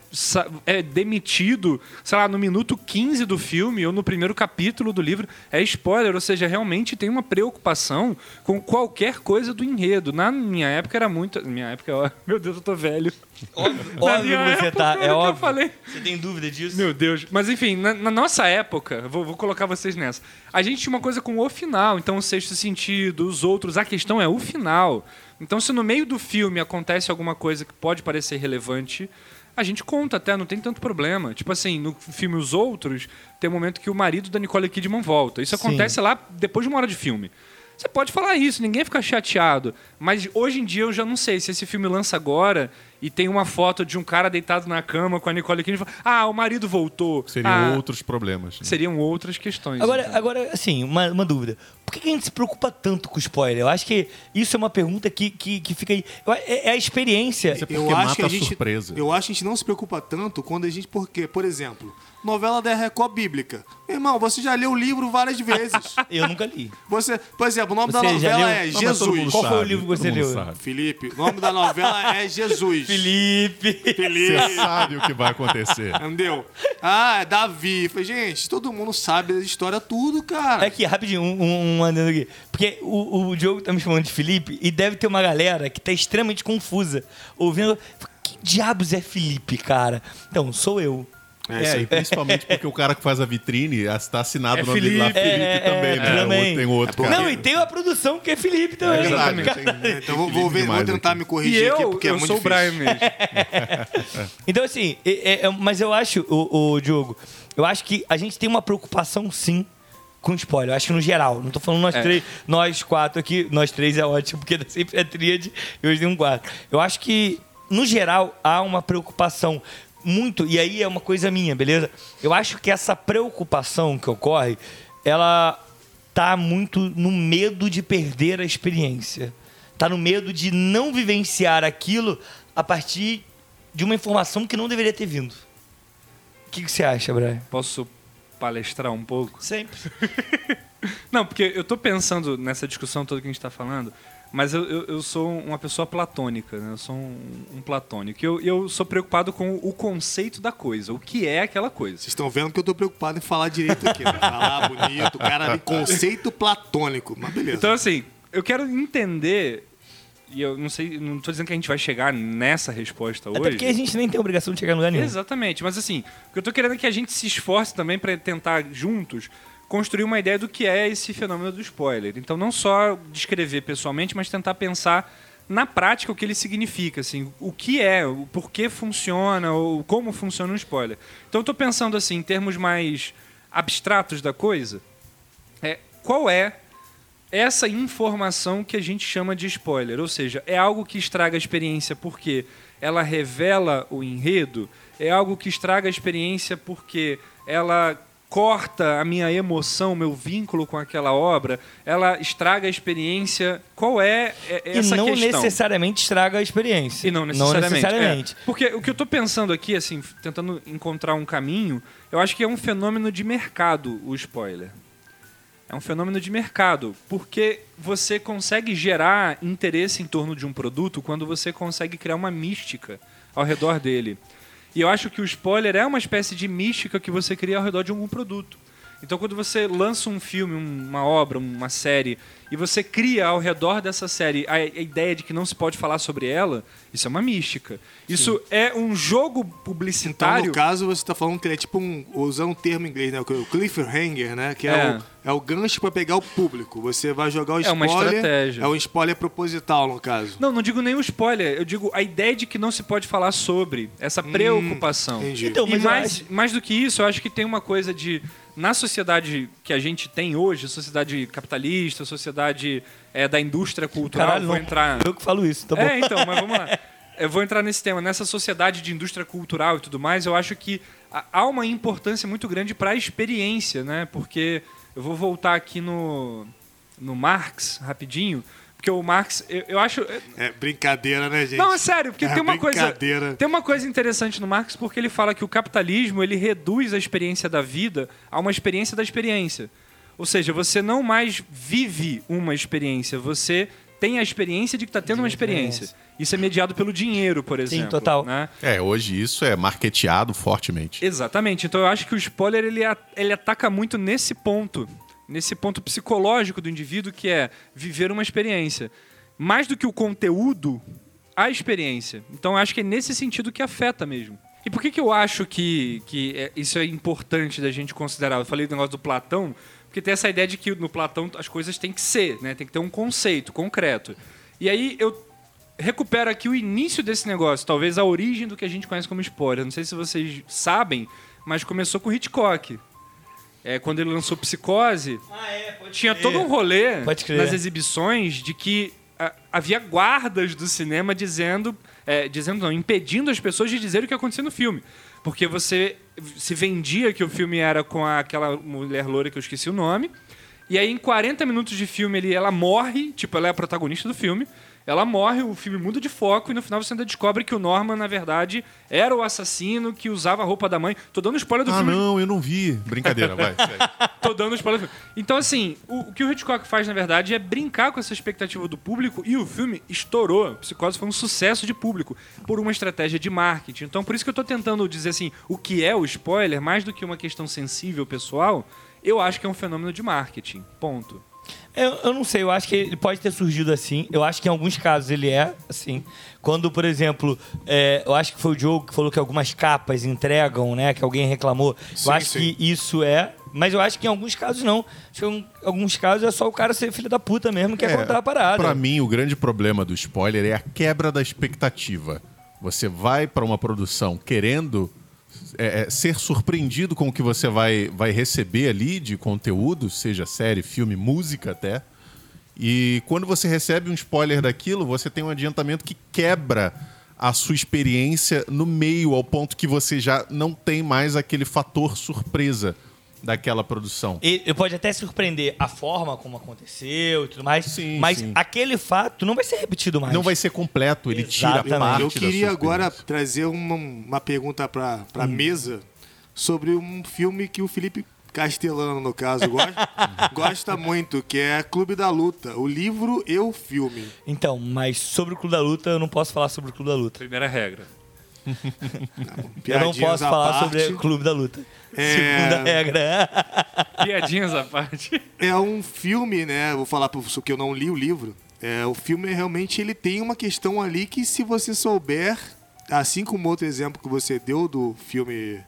é demitido, sei lá, no minuto 15 do filme ou no primeiro capítulo do livro é spoiler, ou seja, realmente tem uma preocupação com qualquer coisa do enredo. Na minha época era muito. Minha época, ó, meu Deus, eu tô velho. Óbvio, Na óbvio minha que você época, tá. É óbvio. falei. Você tem dúvida disso? Meu Deus. Mas enfim, na, na nossa época, vou, vou colocar vocês nessa. A gente tinha uma coisa com o final, então o sexto sentido, os outros, a questão é o final. Então, se no meio do filme acontece alguma coisa que pode parecer relevante, a gente conta até, não tem tanto problema. Tipo assim, no filme Os Outros, tem um momento que o marido da Nicole Kidman volta. Isso Sim. acontece lá depois de uma hora de filme. Você pode falar isso, ninguém fica chateado. Mas hoje em dia eu já não sei se esse filme lança agora e tem uma foto de um cara deitado na cama com a Nicole Kidman, fala, ah, o marido voltou. Seriam Ah, outros problemas. né? Seriam outras questões. Agora, então. agora assim, uma, uma dúvida. Por que a gente se preocupa tanto com spoiler? Eu acho que isso é uma pergunta que, que, que fica aí. É, é a experiência. Isso é Eu acho que a a gente, surpresa. Eu acho que a gente não se preocupa tanto quando a gente. Porque, por exemplo, novela da Record Bíblica. Irmão, você já leu o livro várias vezes. Eu nunca li. Você, por exemplo, o nome da Você já novela é Não, Jesus. Qual foi o sabe, livro que você leu? sabe. Felipe, o nome da novela é Jesus. Felipe. Felipe. Você sabe o que vai acontecer. Entendeu? Ah, é Davi. Falei, gente, todo mundo sabe da história tudo, cara. É aqui, rapidinho, um, um, um adendo aqui. Porque o, o Diogo tá me chamando de Felipe e deve ter uma galera que tá extremamente confusa. Ouvindo. Que diabos é Felipe, cara? Então, sou eu. É, É, isso e aí. principalmente porque o cara que faz a vitrine está assinado É o nome dele lá, Felipe. Felipe É, também, é, né? também. Tem outro É cara. Não, e tem a produção que é Felipe também. É verdade, Cara. tem- Então vou, vou, ver- vou tentar aqui. me corrigir eu, aqui, porque é eu muito sou o difícil. Brian mesmo. Então, assim, é- é- mas eu acho, o, Diogo, eu acho que a gente tem uma preocupação, sim, com spoiler. Eu acho que no geral. Não tô falando nós É. três, nós quatro aqui. Nós três é ótimo, porque sempre é tríade e hoje tem um quatro. Eu acho que, no geral, há uma preocupação muito, e aí é uma coisa minha, beleza? Eu acho que essa preocupação que ocorre, ela tá muito no medo de perder a experiência. Tá no medo de não vivenciar aquilo a partir de uma informação que não deveria ter vindo. O que, que você acha, Brian? Posso palestrar um pouco? Sempre. Não, porque eu tô pensando nessa discussão toda que a gente tá falando, mas eu, eu, eu sou uma pessoa platônica, né? Eu sou um, um platônico. E eu, eu sou preocupado com o conceito da coisa, o que é aquela coisa. Vocês estão vendo que eu tô preocupado em falar direito aqui. Né? Falar bonito, cara, conceito platônico. Mas beleza. Então, assim, eu quero entender. E eu não sei, não tô dizendo que a gente vai chegar nessa resposta hoje. Até porque a gente nem tem obrigação de chegar em lugar nenhum. Exatamente, mas assim, o que eu tô querendo é que a gente se esforce também para tentar juntos construir uma ideia do que é esse fenômeno do spoiler. Então não só descrever pessoalmente, mas tentar pensar na prática o que ele significa, assim, o que é, o porquê funciona, ou como funciona um spoiler. Então eu tô pensando assim, em termos mais abstratos da coisa, é, qual é essa informação que a gente chama de spoiler. Ou seja, é algo que estraga a experiência porque ela revela o enredo, é algo que estraga a experiência porque ela corta a minha emoção, meu vínculo com aquela obra, ela estraga a experiência. Qual é é, E essa não questão? necessariamente estraga a experiência. E não necessariamente. necessariamente. é. Porque o que eu tô pensando aqui, assim, tentando encontrar um caminho, eu acho que é um fenômeno de mercado o spoiler. É um fenômeno de mercado, porque você consegue gerar interesse em torno de um produto quando você consegue criar uma mística ao redor dele. E eu acho que o spoiler é uma espécie de mística que você cria ao redor de algum produto. Então, quando você lança um filme, um- uma obra, uma série, e você cria ao redor dessa série a, a ideia de que não se pode falar sobre ela, isso é uma mística. Isso é um jogo Então, publicitário. no caso, você tá falando que ele é tipo um. Usando um termo em inglês, né? O cliffhanger, né? Que é, É. O, é o gancho pra pegar o público. Você vai jogar o É spoiler. uma estratégia. É um spoiler proposital, no caso. Não, não digo nem o spoiler, eu digo a ideia de que não se pode falar sobre, essa preocupação. entendi. Então, e mas eu mais, mais do que isso, eu acho que tem uma coisa de. Na sociedade que a gente tem hoje, sociedade capitalista, sociedade é, da indústria cultural, Caralho, vou entrar. Eu que falo isso, tá bom? É, então, mas vamos lá. Eu vou entrar nesse tema. Nessa sociedade de indústria cultural e tudo mais, eu acho que há- há uma importância muito grande para a experiência, né? Porque eu vou voltar aqui no, no Marx rapidinho, porque o Marx, eu, eu acho. É brincadeira, né, gente? Não, é sério, porque É tem uma coisa. brincadeira. Tem uma coisa interessante no Marx, porque ele fala que o capitalismo ele reduz a experiência da vida a uma experiência da experiência. Ou seja, você não mais vive uma experiência, você tem a experiência de que está tendo uma experiência. Isso é mediado pelo dinheiro, por exemplo. total. né? É, hoje isso é marketeado fortemente. Exatamente. Então eu acho que o spoiler ele, ele ataca muito nesse ponto, nesse ponto psicológico do indivíduo que é viver uma experiência. Mais do que o conteúdo, a experiência. Então acho que é nesse sentido que afeta mesmo. E por que, que eu acho que, que é- isso é importante da gente considerar? Eu falei do negócio do Platão, porque tem essa ideia de que no Platão as coisas têm que ser, né? tem que ter um conceito concreto. E aí eu recupero aqui o início desse negócio, talvez a origem do que a gente conhece como spoiler. Não sei se vocês sabem, mas começou com Hitchcock. É, quando ele lançou Psicose, Ah, é, tinha crer. todo um rolê nas exibições de que a- havia guardas do cinema dizendo, é, dizendo não, impedindo as pessoas de dizer o que acontecia no filme. Porque você se vendia que o filme era com a- aquela mulher loura que eu esqueci o nome. E aí, em 40 minutos de filme, ele, ela morre, tipo, ela é a protagonista do filme. Ela morre, o filme muda de foco e no final você ainda descobre que o Norman, na verdade, era o assassino que usava a roupa da mãe. Tô dando spoiler do Ah, filme. não, eu não vi. Brincadeira, vai. Tô dando spoiler do filme. Então, assim, o, o que o Hitchcock faz, na verdade, é brincar com essa expectativa do público e o filme estourou. Psicose foi um sucesso de público por uma estratégia de marketing. Então, por isso que eu tô tentando dizer assim, o que é o spoiler, mais do que uma questão sensível pessoal, eu acho que é um fenômeno de marketing. Ponto. Eu, eu não sei, eu acho que ele pode ter surgido assim. Eu acho que em alguns casos ele é assim. Quando, por exemplo, é, eu acho que foi o Diogo que falou que algumas capas entregam, né? Que alguém reclamou. Sim, eu acho sim. que isso é. Mas eu acho que em alguns casos não. Acho que em alguns casos é só o cara ser filho da puta mesmo que é, contar a parada. Pra mim, o grande problema do spoiler é a quebra da expectativa. Você vai pra uma produção querendo é, é, ser surpreendido com o que você vai, vai receber ali de conteúdo, seja série, filme, música até. E quando você recebe um spoiler daquilo, você tem um adiantamento que quebra a sua experiência no meio, ao ponto que você já não tem mais aquele fator surpresa daquela produção. E pode até surpreender a forma como aconteceu e tudo mais, Sim, mas sim. aquele fato não vai ser repetido mais. Não vai ser completo, ele tira Exatamente. parte Eu queria agora trazer uma, uma pergunta para a mesa sobre um filme que o Felipe Castelano, no caso, gosta, gosta muito, que é Clube da Luta, o livro e o filme. Então, mas sobre o Clube da Luta, eu não posso falar sobre o Clube da Luta. Primeira regra. Eu não posso falar parte. sobre o Clube da Luta. É. Segunda regra. Piadinhas à parte. É um filme, né? Vou falar porque que eu não li o livro. É, o filme realmente ele tem uma questão ali que se você souber, assim como outro exemplo que você deu do filme,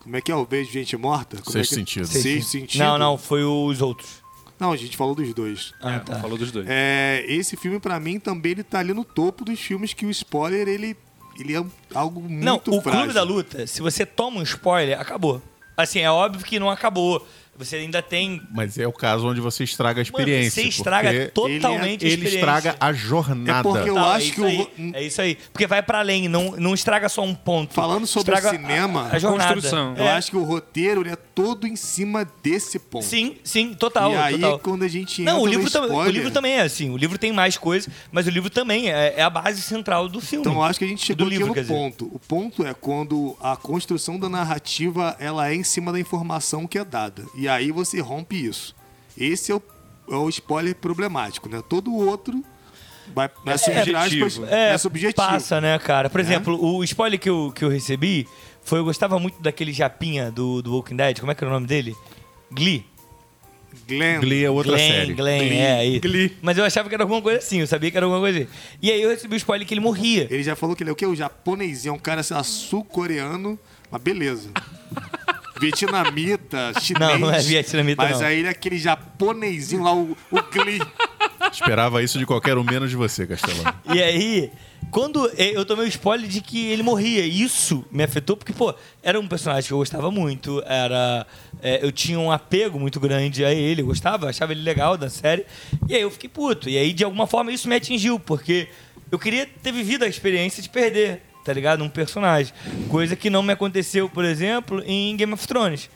como é que é o beijo de gente morta? Como Sexto é que... Sentido. Sexto sentido. Não, não, foi os outros. Não, a gente falou dos dois. Ah, É, tá. Falou dos dois. É, esse filme pra mim também ele tá ali no topo dos filmes que o spoiler ele ele é algo muito Não, o frágil. Clube da Luta, se você toma um spoiler, acabou. Assim, é óbvio que não acabou. Você ainda tem. Mas é o caso onde você estraga a Mano, experiência. você estraga totalmente a Ele experiência. estraga a jornada. É porque eu Não, acho é que isso o aí, ro- É isso aí. Porque vai pra além, não, não estraga só um ponto. Falando sobre Estraga cinema, a, a jornada. construção. eu É. acho que o roteiro ele é todo em cima desse ponto. Sim, sim, total. e aí total. quando a gente entra Não, o no livro, tam- o spoiler, livro também é assim. O livro tem mais coisas, mas o livro também é, é a base central do filme. Então eu acho que a gente chegou Do aqui livro, no quer dizer. ponto. O ponto é quando a construção da narrativa ela é em cima da informação que é dada. E aí você rompe isso. Esse é o, é o spoiler problemático, né? Todo o outro vai vai surgir subjetivo. aspas, É, é subjetivo. passa, né, cara? Por exemplo, o spoiler que eu, que eu recebi foi eu gostava muito daquele japinha do, do Walking Dead. Como é que era o nome dele? Glee. Glenn, Glee é outra Glenn, série. Glenn, Glee, é aí. Glee. Mas eu achava que era alguma coisa assim, eu sabia que era alguma coisa assim. E aí eu recebi o spoiler que ele morria. Ele já falou que ele é o quê? O japonesinho, um cara sei lá, sul-coreano, mas beleza. Vietnamita, chinês. Não, não é vietnamita, Mas não. aí ele é aquele japonesinho lá, o, o Glee. Esperava isso de qualquer um menos de você, Castelano. E aí, quando eu tomei o spoiler de que ele morria, isso me afetou, porque, pô, era um personagem que eu gostava muito, era. é, eu tinha um apego muito grande a ele, eu gostava, achava ele legal da série. E aí eu fiquei puto. E aí, de alguma forma, isso me atingiu, porque eu queria ter vivido a experiência de perder, tá ligado? Um personagem. Coisa que não me aconteceu, por exemplo, em Game of Thrones.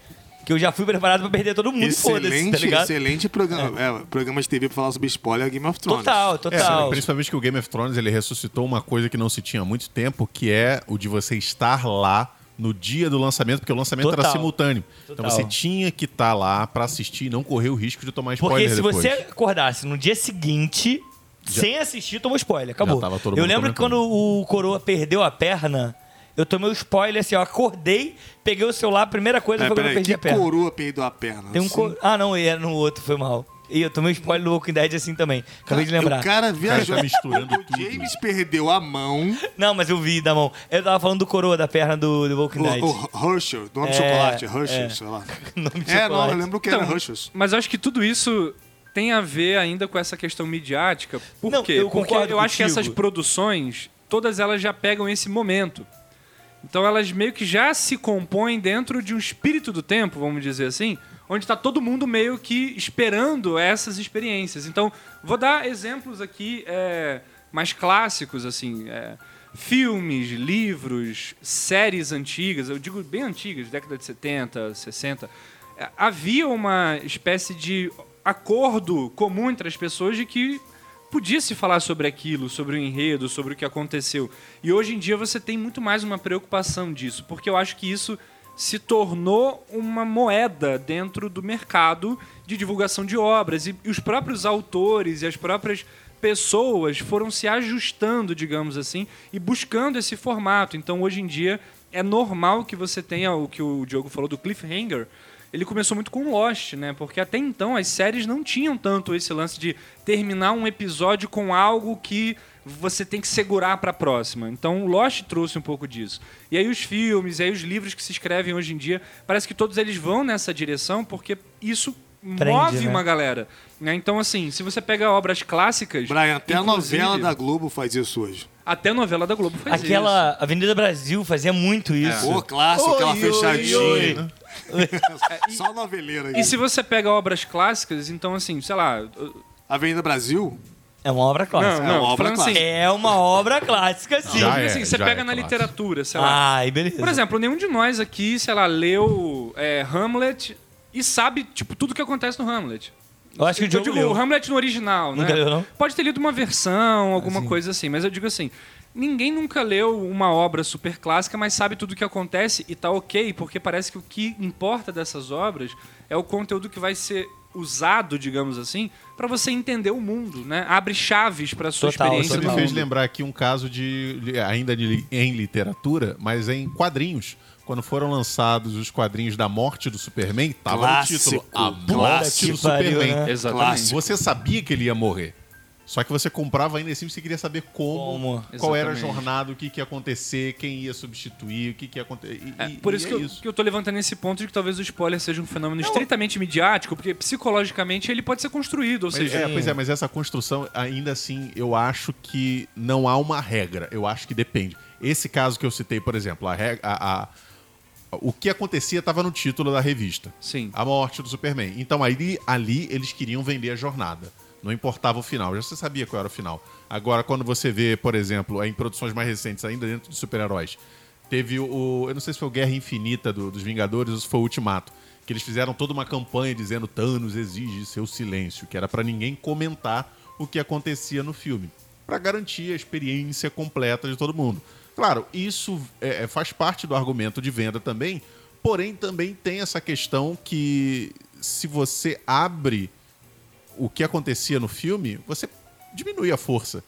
Que eu já fui preparado pra perder todo mundo, foda-se, tá Excelente, ligado? excelente programa, é, programa de TV pra falar sobre spoiler Game of Thrones. Total, É, total. principalmente que o Game of Thrones ele ressuscitou uma coisa que não se tinha há muito tempo, que é o de você estar lá no dia do lançamento, porque o lançamento era Total. simultâneo. Então Total. você tinha que estar lá pra assistir e não correr o risco de tomar spoiler Porque se depois. você acordasse no dia seguinte, sem assistir, tomou spoiler. Acabou. Já tava todo eu lembro que comentando. quando o Coroa perdeu a perna, eu tomei o spoiler assim, eu acordei, peguei o celular, a primeira coisa É, foi quando eu perdi que a perna. coroa perdeu a perna? Tem um Assim, cor... Ah, não, era no outro, foi mal. E eu tomei o spoiler do Walking Dead assim também. Acabei de lembrar. O cara viajou. tá misturando o. James perdeu a mão. Não, mas eu vi da mão. Eu tava falando do Coroa da perna do, do Walking Dead. O, o Herschel, do nome de É, chocolate, Herschel, é. sei lá. Nome de É, não, chocolate. eu lembro que era Então, Herschel. Mas eu acho que tudo isso tem a ver ainda com essa questão midiática. Por Não, quê? eu Porque eu acho que essas produções, todas elas já pegam esse momento. Então elas meio que já se compõem dentro de um espírito do tempo, vamos dizer assim, onde está todo mundo meio que esperando essas experiências. Então, vou dar exemplos aqui é, mais clássicos, assim. é, filmes, livros, séries antigas, eu digo bem antigas, década de 70, 60. é, Havia uma espécie de acordo comum entre as pessoas de que podia se falar sobre aquilo, sobre o enredo, sobre o que aconteceu. E hoje em dia você tem muito mais uma preocupação disso, porque eu acho que isso se tornou uma moeda dentro do mercado de divulgação de obras. E, os próprios autores e as próprias pessoas foram se ajustando, digamos assim, e buscando esse formato. Então hoje em dia é normal que você tenha o que o Diogo falou do cliffhanger. Ele começou muito com Lost, né? Porque até então as séries não tinham tanto esse lance de terminar um episódio com algo que você tem que segurar para a próxima. Então Lost trouxe um pouco disso. E aí os filmes, e aí os livros que se escrevem hoje em dia, parece que todos eles vão nessa direção porque isso move né? uma galera. né? Então assim, se você pega obras clássicas, Brian, até a novela da Globo faz isso hoje. até a novela da Globo faz isso. Aquela Avenida Brasil fazia muito isso. Pô, clássico, Oi, aquela fechadinha. oi. Só noveleira E aí. se você pega obras clássicas, então assim, sei lá, Avenida Brasil, É uma obra clássica. não, não, uma obra falando assim, É uma obra clássica, sim. Já porque, é, assim, você já pega é na clássico. literatura, sei lá. Ai, beleza. Por exemplo, nenhum de nós aqui, sei lá, leu é, Hamlet e sabe, tipo, tudo que acontece no Hamlet. eu acho que o Diogo digo leu. o Hamlet no original, Nunca né? leu, não? Pode ter lido uma versão, alguma coisa assim, mas eu digo assim, ninguém nunca leu uma obra super clássica, mas sabe tudo o que acontece e tá ok, porque parece que o que importa dessas obras é o conteúdo que vai ser usado, digamos assim, para você entender o mundo, né? Abre chaves para sua Total, experiência Isso no me fez lembrar aqui um caso de ainda de- em literatura, mas em quadrinhos. Quando foram lançados os quadrinhos da morte do Superman, tava Clássico, no título A. Morte do pariu, Superman. né? Exatamente. Clássico. Você sabia que ele ia morrer. Só que você comprava ainda assim, você queria saber como, Como. qual era a jornada, o que, que ia acontecer, quem ia substituir, o que, que ia acontecer. E- É, e- por e isso, é que, eu, que eu tô levantando esse ponto de que talvez o spoiler seja um fenômeno estritamente midiático, porque psicologicamente ele pode ser construído, ou Mas, seja, é, pois é, mas essa construção, ainda assim, eu acho que não há uma regra. Eu acho que depende. Esse caso que eu citei, por exemplo, a a- a- o que acontecia estava no título da revista. Sim. A morte do Superman. Então ali, ali eles queriam vender a jornada. Não importava o final, já você sabia qual era o final. Agora, quando você vê, por exemplo, em produções mais recentes, ainda dentro de super-heróis, teve o. Eu não sei se foi o Guerra Infinita do- dos Vingadores ou se foi o Ultimato. Que eles fizeram toda uma campanha dizendo Thanos exige seu silêncio, que era pra ninguém comentar o que acontecia no filme. Pra garantir a experiência completa de todo mundo. Claro, isso é, é, faz parte do argumento de venda também, porém também tem essa questão que se você abre o que acontecia no filme, você diminui a força.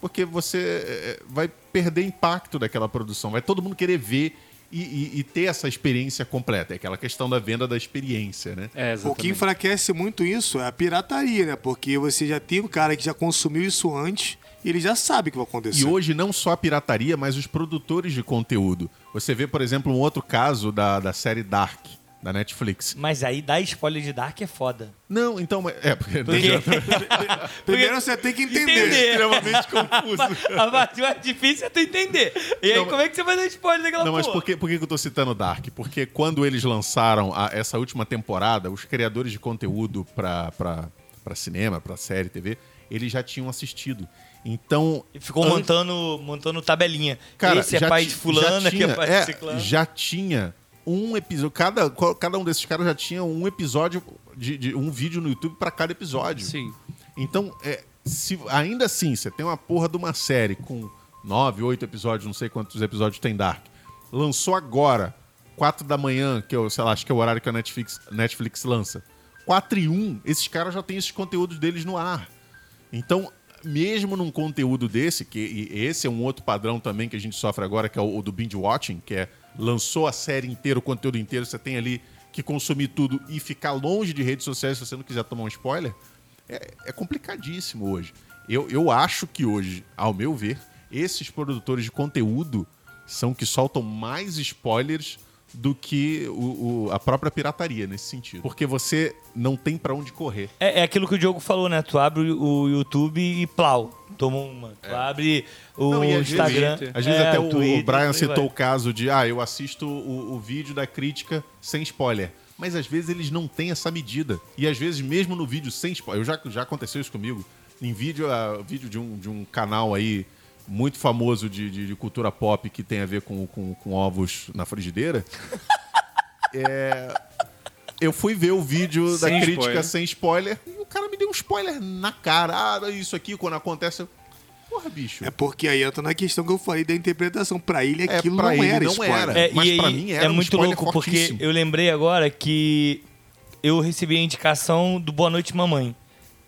Porque você eh, vai perder impacto daquela produção. Vai todo mundo querer ver e, e- e ter essa experiência completa. É aquela questão da venda da experiência, né? É, O que enfraquece muito isso é a pirataria, né? Porque você já tem um cara que já consumiu isso antes e ele já sabe o que vai acontecer. E hoje não só a pirataria, mas os produtores de conteúdo. Você vê, por exemplo, um outro caso da, da série Dark, da Netflix. Mas aí dar spoiler de Dark é foda. Não, então... É, porque... Primeiro você tem que entender. Entender. extremamente confuso. A parte mais difícil é tu entender. E aí, Não, como é que você vai dar spoiler daquela Não, mas por que, por que que eu tô citando Dark? Porque quando eles lançaram a- essa última temporada, os criadores de conteúdo pra, pra, pra cinema, pra série, TV, eles já tinham assistido. Então. E ficou antes- montando, montando tabelinha. Cara, Esse é já pai de fulana, que é tinha- pai é, de ciclano. Já tinha um episódio. Cada, cada um desses caras já tinha um episódio, de, de- um vídeo no YouTube pra cada episódio. Sim. Então, é, se, ainda assim, você tem uma porra de uma série com nove, oito episódios, não sei quantos episódios tem Dark. Lançou agora, quatro da manhã, que eu, sei lá, acho que é o horário que a Netflix, Netflix lança. Quatro e um, esses caras já têm esses conteúdos deles no ar. Então, mesmo num conteúdo desse, que esse é um outro padrão também que a gente sofre agora, que é o, o do binge watching, que é lançou a série inteira, o conteúdo inteiro, você tem ali que consumir tudo e ficar longe de redes sociais se você não quiser tomar um spoiler, é, é complicadíssimo hoje. Eu, eu acho que hoje, ao meu ver, esses produtores de conteúdo são que soltam mais spoilers do que o- o- a própria pirataria nesse sentido. Porque você não tem pra onde correr. É, é aquilo que o Diogo falou, né? Tu abre o YouTube e plau, toma uma. Tu abre o Não, e vezes- Instagram. Às vezes é, até o, Twitter, o Brian citou vai. o caso de, ah, eu assisto o, vídeo da crítica sem spoiler. mas às vezes eles não têm essa medida. E às vezes, mesmo no vídeo sem spoiler, eu já, já aconteceu isso comigo. Em vídeo, ah, vídeo de, um, de um canal aí muito famoso de, de- de cultura pop que tem a ver com, com, com ovos na frigideira. é, eu fui ver o vídeo da Sem crítica spoiler. sem spoiler e o cara me deu um spoiler na cara. Ah, isso aqui quando acontece. eu- Porra, bicho. É porque aí entra na questão que eu falei da interpretação. Pra ele, É, aquilo pra não ele era não spoiler. era. É, Mas e pra mim era é um muito louco porque fortíssimo. eu lembrei agora que eu recebi a indicação do Boa Noite Mamãe,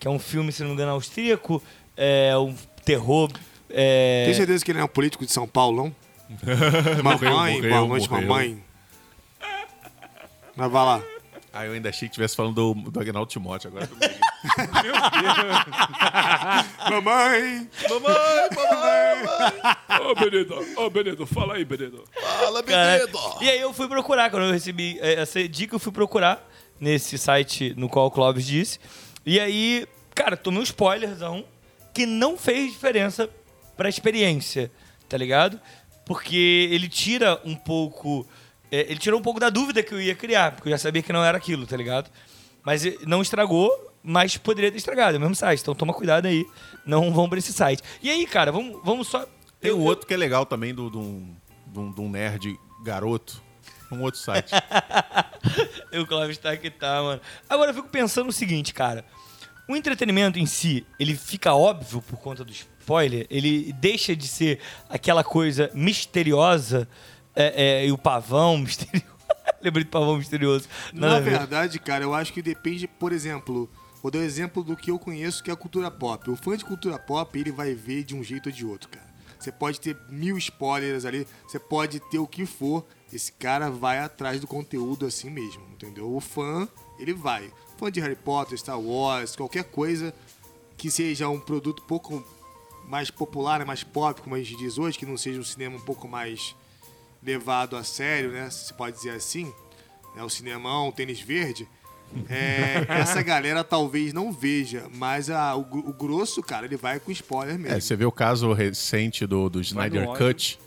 que é um filme, se não me engano, austríaco, é um terror. É... Tem certeza que ele é um político de São Paulo, não? mamãe, morreu, boa noite, morreu. mamãe. Mas vai lá. Ah, eu ainda achei que estivesse falando do, do Agnaldo Timóteo agora. que eu me liguei. Mamãe! mamãe, mamãe, Ô, Benedito, ô, Benedito, fala aí, Benedito. fala, bebê. E aí eu fui procurar, quando eu recebi eh, essa dica, eu fui procurar nesse site no qual o Clóvis disse. E aí, cara, tomei um spoilerzão que não fez diferença pra experiência, tá ligado? Porque ele tira um pouco. eh, ele tirou um pouco da dúvida que eu ia criar, porque eu já sabia que não era aquilo, tá ligado? Mas não estragou, mas poderia ter estragado, é o mesmo site. Então toma cuidado aí, não vão pra esse site. E aí, cara, vamos, vamos só. Tem eu- um outro que é legal também, do, do, de um- de nerd garoto. Um outro site. o Clóvis tá que tá, mano. Agora eu fico pensando o seguinte, cara. O entretenimento em si, ele fica óbvio por conta do spoiler, ele deixa de ser aquela coisa misteriosa é, é, e o pavão misterioso. Lembrei do pavão misterioso. Nada Na verdade, cara, eu acho que depende, por exemplo, vou dar um exemplo do que eu conheço, que é a cultura pop. O fã de cultura pop, ele vai ver de um jeito ou de outro, cara. Você pode ter mil spoilers ali, você pode ter o que for, esse cara vai atrás do conteúdo assim mesmo, entendeu? O fã, ele vai. Fã de Harry Potter, Star Wars, qualquer coisa que seja um produto um pouco mais popular, mais pop, como a gente diz hoje, que não seja um cinema um pouco mais levado a sério, né? Se pode dizer assim, né? O cinemão, o tênis verde. É, essa galera talvez não veja, mas a- o, o grosso, cara, ele vai com spoiler mesmo. É, você vê o caso recente do, do Snyder Cut.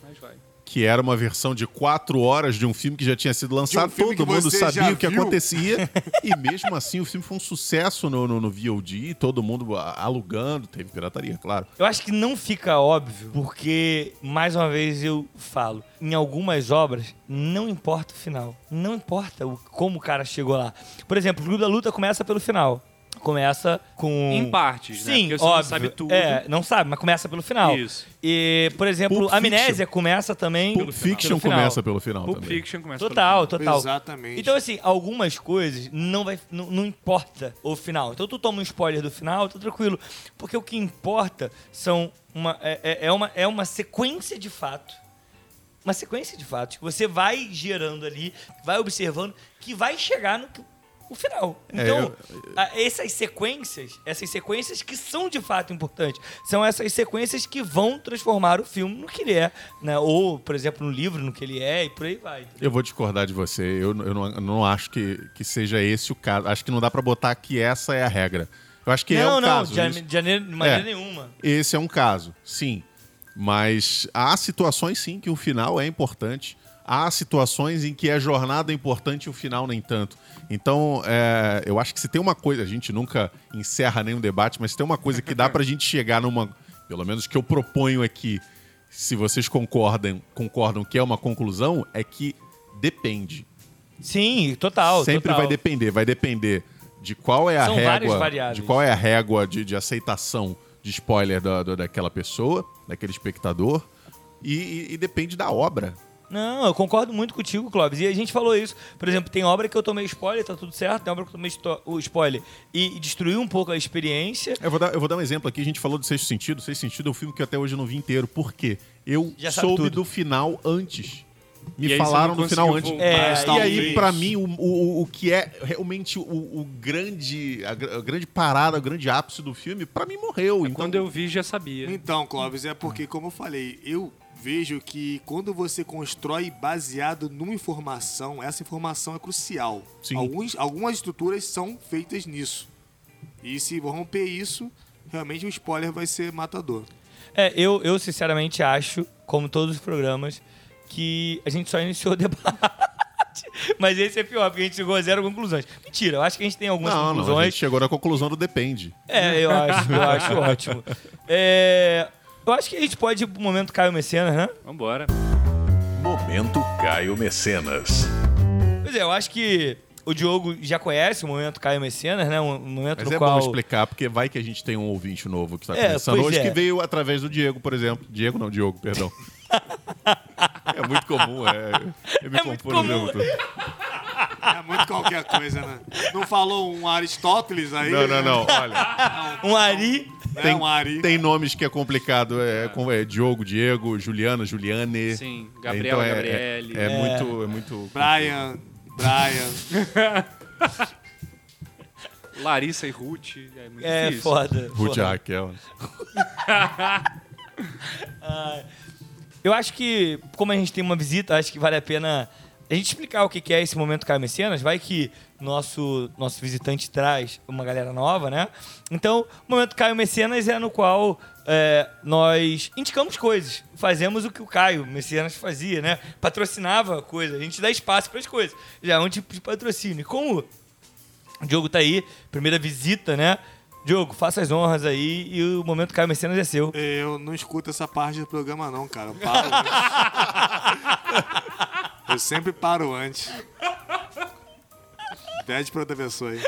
Que era uma versão de quatro horas de um filme que já tinha sido lançado. filme Todo mundo sabia o que viu. acontecia. e mesmo assim, o filme foi um sucesso no, no, no VOD, todo mundo alugando. Teve pirataria, claro. Eu acho que não fica óbvio, porque, mais uma vez eu falo, em algumas obras, não importa o final. Não importa o- como o cara chegou lá. Por exemplo, o Clube da Luta começa pelo final. Começa com. Em partes, né? Sim, Porque você óbvio. não sabe tudo. É, não sabe, mas começa pelo final. Isso. E, por exemplo, Pulp Amnésia Fiction. começa também. Pulp Fiction final. começa pelo final Pulp também. Fiction começa pelo Total, final. total. Exatamente. Então, assim, algumas coisas não, vai, não, não importa o final. Então, tu toma um spoiler do final, tá tranquilo. Porque o que importa são uma, é, é- é uma, é uma sequência de fatos. Uma sequência de fatos que você vai gerando ali, vai observando, que vai chegar no, no final. É, Então, a- essas sequências, essas sequências que são de fato importantes, são essas sequências que vão transformar o filme no que ele é, né? Ou, por exemplo, no livro, no que ele é, e por aí vai. Eu vou discordar de você. Eu, eu não, eu não acho que, que seja esse o caso. Acho que não dá pra botar que essa é a regra. Eu acho que é não, um não, caso. de, Isso- de maneira, de maneira É. nenhuma. Esse é um caso, sim. Mas há situações, sim, que o final é importante. Há situações em que a jornada é importante e o final nem tanto. Então, é, eu acho que se tem uma coisa, a gente nunca encerra nenhum debate, mas se tem uma coisa que dá pra gente chegar numa. Pelo menos que eu proponho aqui, se vocês concordam, concordam que é uma conclusão, é que depende. Sim, total. Sempre total. vai depender. Vai depender de qual é a São régua. De qual é a régua de, de aceitação de spoiler da, da- daquela pessoa, daquele espectador. E, e- e depende da obra. Não, eu concordo muito contigo, Clóvis. E a gente falou isso. Por exemplo, tem obra que eu tomei spoiler, tá tudo certo. Tem obra que eu tomei o spoiler e destruiu um pouco a experiência. Eu vou, dar, eu vou dar um exemplo aqui. A gente falou do Sexto Sentido. Sexto Sentido é um filme que eu até hoje não vi inteiro. Por quê? Eu soube tudo. do final antes. Me E falaram do final antes. É, e aí, pra mim, o, o, o que é realmente o, o grande, a, a grande parada, o grande ápice do filme, pra mim morreu. Então, Quando eu vi, já sabia. Então, Clóvis, é porque, como eu falei, eu vejo que quando você constrói baseado numa informação, essa informação é crucial. Sim. Alguns, algumas estruturas são feitas nisso. E se romper isso, realmente o spoiler vai ser matador. É, eu, eu sinceramente acho, como todos os programas, que a gente só iniciou o debate. Mas esse é pior, porque a gente chegou a zero conclusões. Mentira, eu acho que a gente tem algumas Não, não, a conclusões. gente chegou na conclusão do depende. É, eu acho, eu acho ótimo. É, eu acho que a gente pode ir pro momento Caio Mecenas, né? Vambora. Momento Caio Mecenas. Pois é, eu acho que o Diogo já conhece o momento Caio Mecenas, né? Um um momento Mas no é qual... bom explicar, porque vai que a gente tem um ouvinte novo que está É, começando hoje, é. que veio através do Diego, por exemplo. Diego não, Diogo, perdão. é muito comum, é. Eu me É muito confundo comum. Muito. É muito qualquer coisa, né? Não falou um Aristóteles aí? Não, não, né? não. Olha, Um Ari... É tem, um Ari. tem nomes que é complicado. É, como é Diogo, Diego, Juliana, Juliane. Sim, Gabriela, Então é, Gabriele. É, é muito. É muito Brian, Brian. Larissa e Ruth. É muito É, difícil. foda. Ruth foda. Raquel. Eu acho que, como a gente tem uma visita, acho que vale a pena a gente explicar o que é esse momento Caio Mecenas. Vai que nosso, nosso visitante traz uma galera nova, né? Então, o momento Caio Mecenas é no qual é, nós indicamos coisas. Fazemos o que o Caio Mecenas fazia, né? Patrocinava coisa. A gente dá espaço para as coisas. Já é um tipo de patrocínio. E como o Diogo tá aí, primeira visita, né? Diogo, faça as honras aí e o momento Caio Mecenas é seu. Eu não escuto essa parte do programa, não, cara. Eu paro. Eu sempre paro antes. Pede pra outra pessoa aí.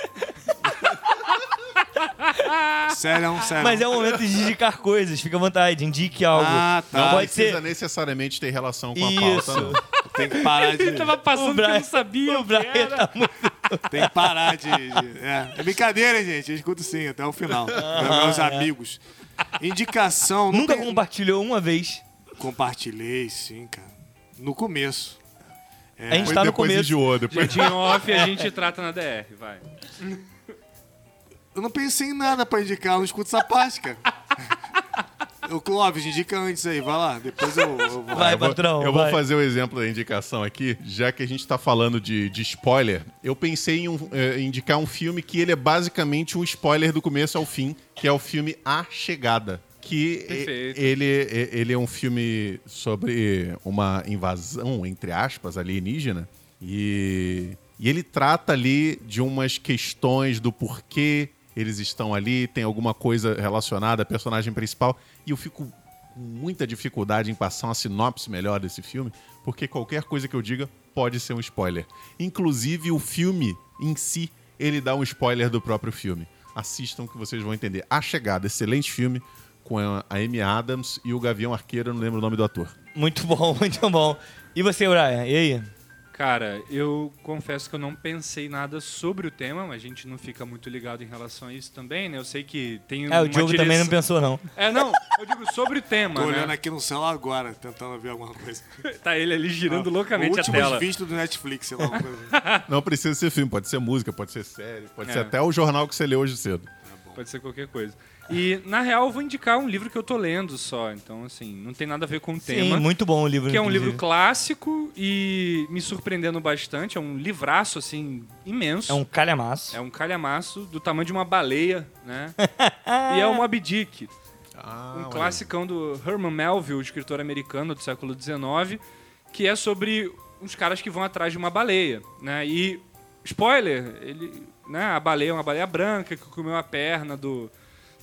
Sério, sério. Mas é o momento de indicar coisas, fica à vontade, indique algo. Ah, tá. Não Pode precisa ser. necessariamente ter relação com a Isso. pauta, não. Tem que parar de. Ele tava passando O que eu não sabia O Brian era. tá muito. Tem que parar de. de- é. é brincadeira, gente. Eu escuto sim, até o final. meus amigos. Indicação. Nunca tem- compartilhou uma vez. Compartilhei, sim, cara. No começo. É, A gente Depois, tá no depois começo. enjoou, depois Jardim off a gente trata na DR, vai. Eu não pensei em nada pra indicar, eu não escuto essa parte, cara. O Clóvis, indica antes aí, vai lá. Depois eu, eu vou. Vai, eu vou, patrão, eu vou vai. fazer o exemplo da indicação aqui, já que a gente está falando de, de spoiler. Eu pensei em um, eh, indicar um filme que ele é basicamente um spoiler do começo ao fim, que é o filme A Chegada. Que Perfeito. ele, ele é um filme sobre uma invasão, entre aspas, alienígena. E, e ele trata ali de umas questões do porquê eles estão ali, tem alguma coisa relacionada à personagem principal. E eu fico com muita dificuldade em passar uma sinopse melhor desse filme, porque qualquer coisa que eu diga pode ser um spoiler. Inclusive o filme em si, ele dá um spoiler do próprio filme. Assistam que vocês vão entender. A Chegada, excelente filme com a a Amy Adams e o Gavião Arqueiro, eu não lembro o nome do ator. Muito bom, muito bom. E você, Brian? E aí? Cara, eu confesso que eu não pensei nada sobre o tema, mas a gente não fica muito ligado em relação a isso também, né? Eu sei que tem É, o Diogo direção... também não pensou, não. É, não, eu digo sobre o tema, Tô né? olhando aqui no celular agora, tentando ver alguma coisa. Tá ele ali girando O loucamente a último tela. visto do Netflix, sei lá. Coisa. Não precisa ser filme, pode ser música, pode ser série, pode É. ser até o jornal que você leu hoje cedo. Pode ser qualquer coisa. E, na real, eu vou indicar um livro que eu tô lendo só. Então, assim, não tem nada a ver com o Sim, tema. muito bom o livro. Que é um inclusive. livro clássico e me surpreendendo bastante. É um livraço, assim, imenso. É um calhamaço. É um calhamaço do tamanho de uma baleia, né? e é o Moby Dick. um classicão do Herman Melville, escritor americano do século XIX, que é sobre uns caras que vão atrás de uma baleia, né? E, spoiler, ele, né, a baleia é uma baleia branca que comeu a perna do,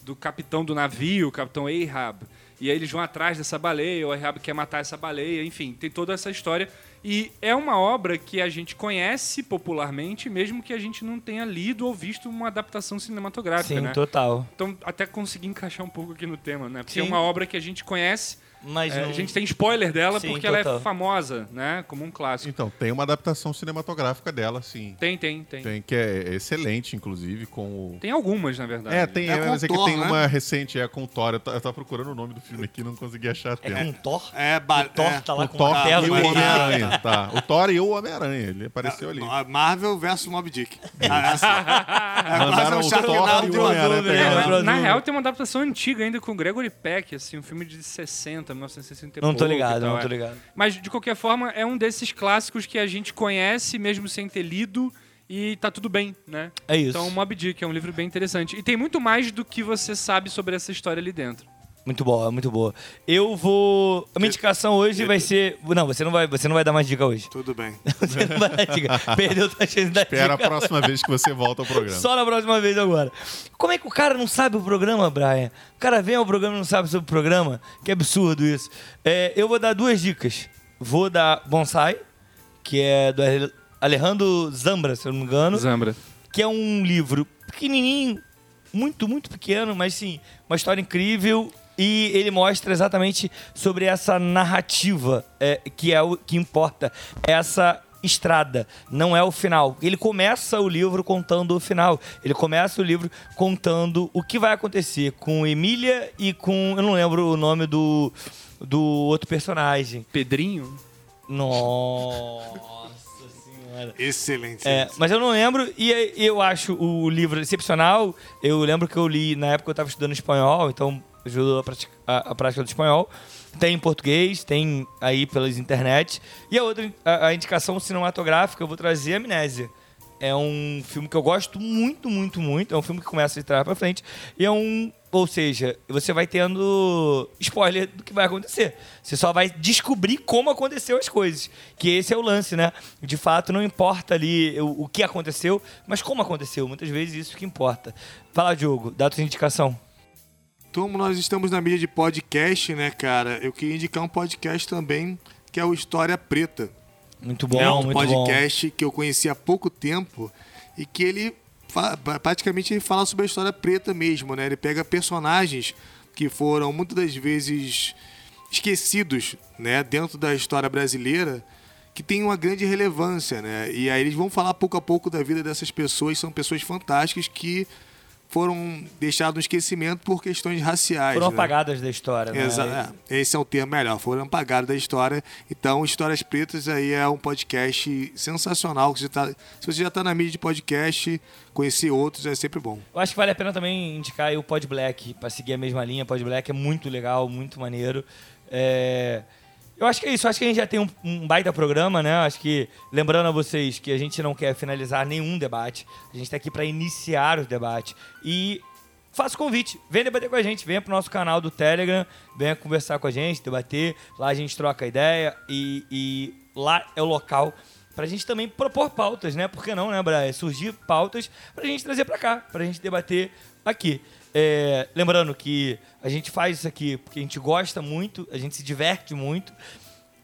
do capitão do navio, o capitão Ahab. E aí eles vão atrás dessa baleia, o Ahab quer matar essa baleia, enfim, tem toda essa história. E é uma obra que a gente conhece popularmente, mesmo que a gente não tenha lido ou visto uma adaptação cinematográfica, Sim, né? total. Então, até consegui encaixar um pouco aqui no tema, né? Porque Sim. é uma obra que a gente conhece, Mas é, não... a gente tem spoiler dela Sim, porque ela total. é famosa, né? Como um clássico. Então, tem uma adaptação cinematográfica dela, sim. Tem, tem, tem. Tem, Tem, que é excelente, inclusive, com o. algumas, na verdade. É, tem, É mas é que Thor, tem né? uma recente, é com o Thor. Eu ta- eu tava procurando o nome do filme aqui, não consegui achar a É tempo. com Thor? É, ba- O Thor é. tá lá O com Thor martelo. e o mas- Homem-Aranha, tá. O Thor e o Homem-Aranha, ele apareceu ali. A Marvel versus Mob Dick. Ah, assim. É quase Mandaram um o Thor e o Homem-Aranha É, né? na real, tem uma adaptação antiga ainda com Gregory Peck, assim, um filme de 60, 1960 e Não tô ligado, tal, não é. tô ligado. Mas, de qualquer forma, é um desses clássicos que a gente conhece, mesmo sem ter lido, e tá tudo bem, né? É isso. Então, Mob Dick é um livro bem interessante. E tem muito mais do que você sabe sobre essa história ali dentro. Muito boa, muito boa. Eu vou. A minha indicação hoje vai ser. Não, você não vai, você não vai dar mais dica hoje. Tudo bem. Você não vai dar dica. Perdeu a chance da Espera a dica. próxima vez que você volta ao programa. Só na próxima vez agora. Como é que o cara não sabe o programa, Brian? O cara vem ao programa e não sabe sobre o programa? Que absurdo isso. É, eu vou dar duas dicas. Vou dar Bonsai, que é do Ale- Alejandro Zambra, se eu não me engano. Zambra. que é um livro pequenininho, muito, muito pequeno, mas sim, uma história incrível. E ele mostra exatamente sobre essa narrativa é, que é o que importa. Essa estrada, não é o final. Ele começa o livro contando o final. Ele começa o livro contando o que vai acontecer com Emília e com. Eu não lembro o nome do, do outro personagem. Pedrinho? Nossa senhora. Excelente. É, mas eu não lembro e eu acho o livro excepcional. Eu lembro que eu li na época eu estava estudando espanhol, então ajudou a, a- a prática do espanhol. Tem em português, tem aí pelas internet. E a outra, a, a indicação cinematográfica, eu vou trazer Amnésia. É um filme que eu gosto muito, muito, muito. É um filme que começa de trás pra frente. E é um. Ou seja, você vai tendo spoiler do que vai acontecer. Você só vai descobrir como aconteceu as coisas. Que esse é o lance, né? De fato, não importa ali o, o que aconteceu, mas como aconteceu. Muitas vezes isso que importa. Fala, Diogo, dá a tua indicação. Como nós estamos na mídia de podcast, né, cara? Eu queria indicar um podcast também, que é o História Preta. Muito bom, é um podcast que eu conheci há pouco tempo e que ele praticamente ele fala sobre a história preta mesmo, né? Ele pega personagens que foram muitas das vezes esquecidos, né, dentro da história brasileira, que tem uma grande relevância, né? E aí eles vão falar pouco a pouco da vida dessas pessoas, são pessoas fantásticas que foram deixadas no esquecimento por questões raciais. Foram né? apagadas da história, né? Exa é, esse é o termo melhor, foram apagados da história. Então, Histórias Pretas aí é um podcast sensacional. Que você tá, se você já está na mídia de podcast, conhecer outros é sempre bom. Eu acho que vale a pena também indicar aí o Pod Black, pra seguir a mesma linha. Pod Black é muito legal, muito maneiro. É, Eu acho que é isso, acho que a gente já tem um, um baita programa, né? Acho que, lembrando a vocês que a gente não quer finalizar nenhum debate, a gente tá aqui para iniciar o debate. E faça o convite, venha debater com a gente, venha pro nosso canal do Telegram, venha conversar com a gente, debater. Lá a gente troca ideia e, e lá é o local pra gente também propor pautas, né? Por que não, né, Brian? Surgir pautas pra gente trazer pra cá, pra gente debater aqui. É, lembrando que a gente faz isso aqui porque a gente gosta muito, a gente se diverte muito,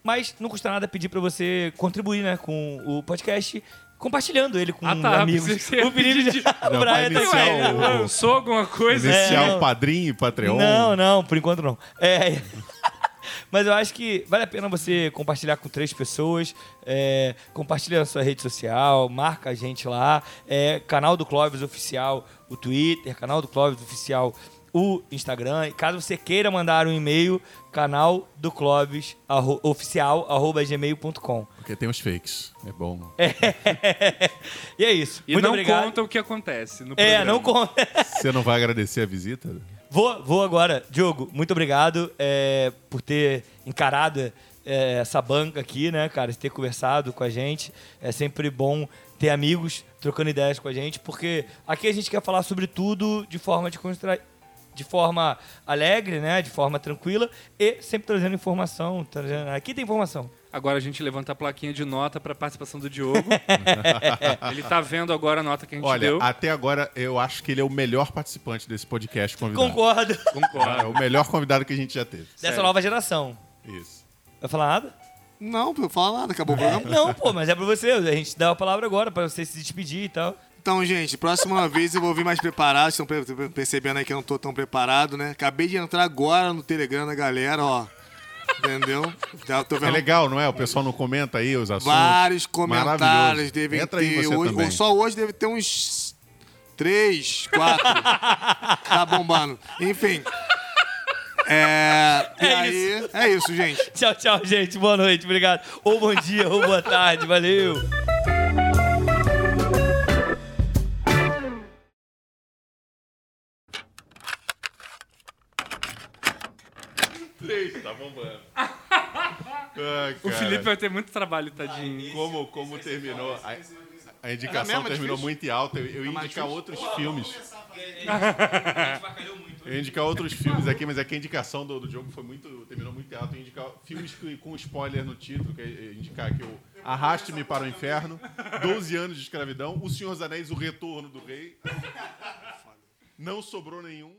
mas não custa nada pedir pra você contribuir, né, com o podcast, compartilhando ele com Ah, tá, amigos. O Felipe já- Não, o vai Brian iniciar também, o- né? Lançou alguma coisa? Iniciar É, o padrinho e Patreon. Não, não, por enquanto não. É. Mas eu acho que vale a pena você compartilhar com três pessoas. É, compartilha na sua rede social, marca a gente lá. É, canal do Clóvis Oficial, o Twitter, canal do Clóvis Oficial, o Instagram. E caso você queira mandar um e-mail, canal do Clóvis arro, oficial, arroba gmail.com. Porque tem os fakes. É bom. E é isso. E Muito não obrigado. conta o que acontece no É, programa. não conta. Você não vai agradecer a visita? Vou, vou agora. Diogo, muito obrigado é, por ter encarado é, essa banca aqui, né, cara? Ter conversado com a gente. É sempre bom ter amigos trocando ideias com a gente, porque aqui a gente quer falar sobre tudo de forma de constra... de forma alegre, né? De forma tranquila e sempre trazendo informação. Trazendo... Aqui tem informação. Agora a gente levanta a plaquinha de nota pra participação do Diogo. ele tá vendo agora a nota que a gente Olha, deu. até agora eu acho que ele é o melhor participante desse podcast convidado. Concordo. Ah, É Concordo. o melhor convidado que a gente já teve. Dessa Sério. nova geração. Isso. Vai falar nada? Não, não fala nada, acabou o programa. Não, pô, mas é pra você. A gente dá a palavra agora pra você se despedir e tal. Então, gente, próxima vez eu vou vir mais preparado. Vocês estão percebendo aí que eu não tô tão preparado, né? Acabei de entrar agora no Telegram da galera, ó. Entendeu? Já tô É legal, não é? O pessoal não comenta aí os assuntos. vários comentários. Devem Entra aí ter você hoje, também. ou só hoje deve ter uns três, quatro. tá bombando. Enfim. É, e É aí, é isso, gente. Tchau, tchau, gente. Boa noite, obrigado. Ou bom dia, ou boa tarde. Valeu. Tá bombando. Ai, O Felipe vai ter muito trabalho, tadinho. Como, como terminou? Aí- A indicação mesmo? É terminou difícil? muito alta. Eu, eu ia indicar difícil? outros filmes. Avacalhou muito. Eu ia indicar outros filmes aqui, mas é que a indicação do, do jogo foi muito, terminou muito alta. Eu ia indicar filmes que- com spoiler no título, que é é indicar aqui o Arraste-me para o Inferno, 12 anos de escravidão, O Senhor dos Anéis, O Retorno do Rei. Não sobrou nenhum.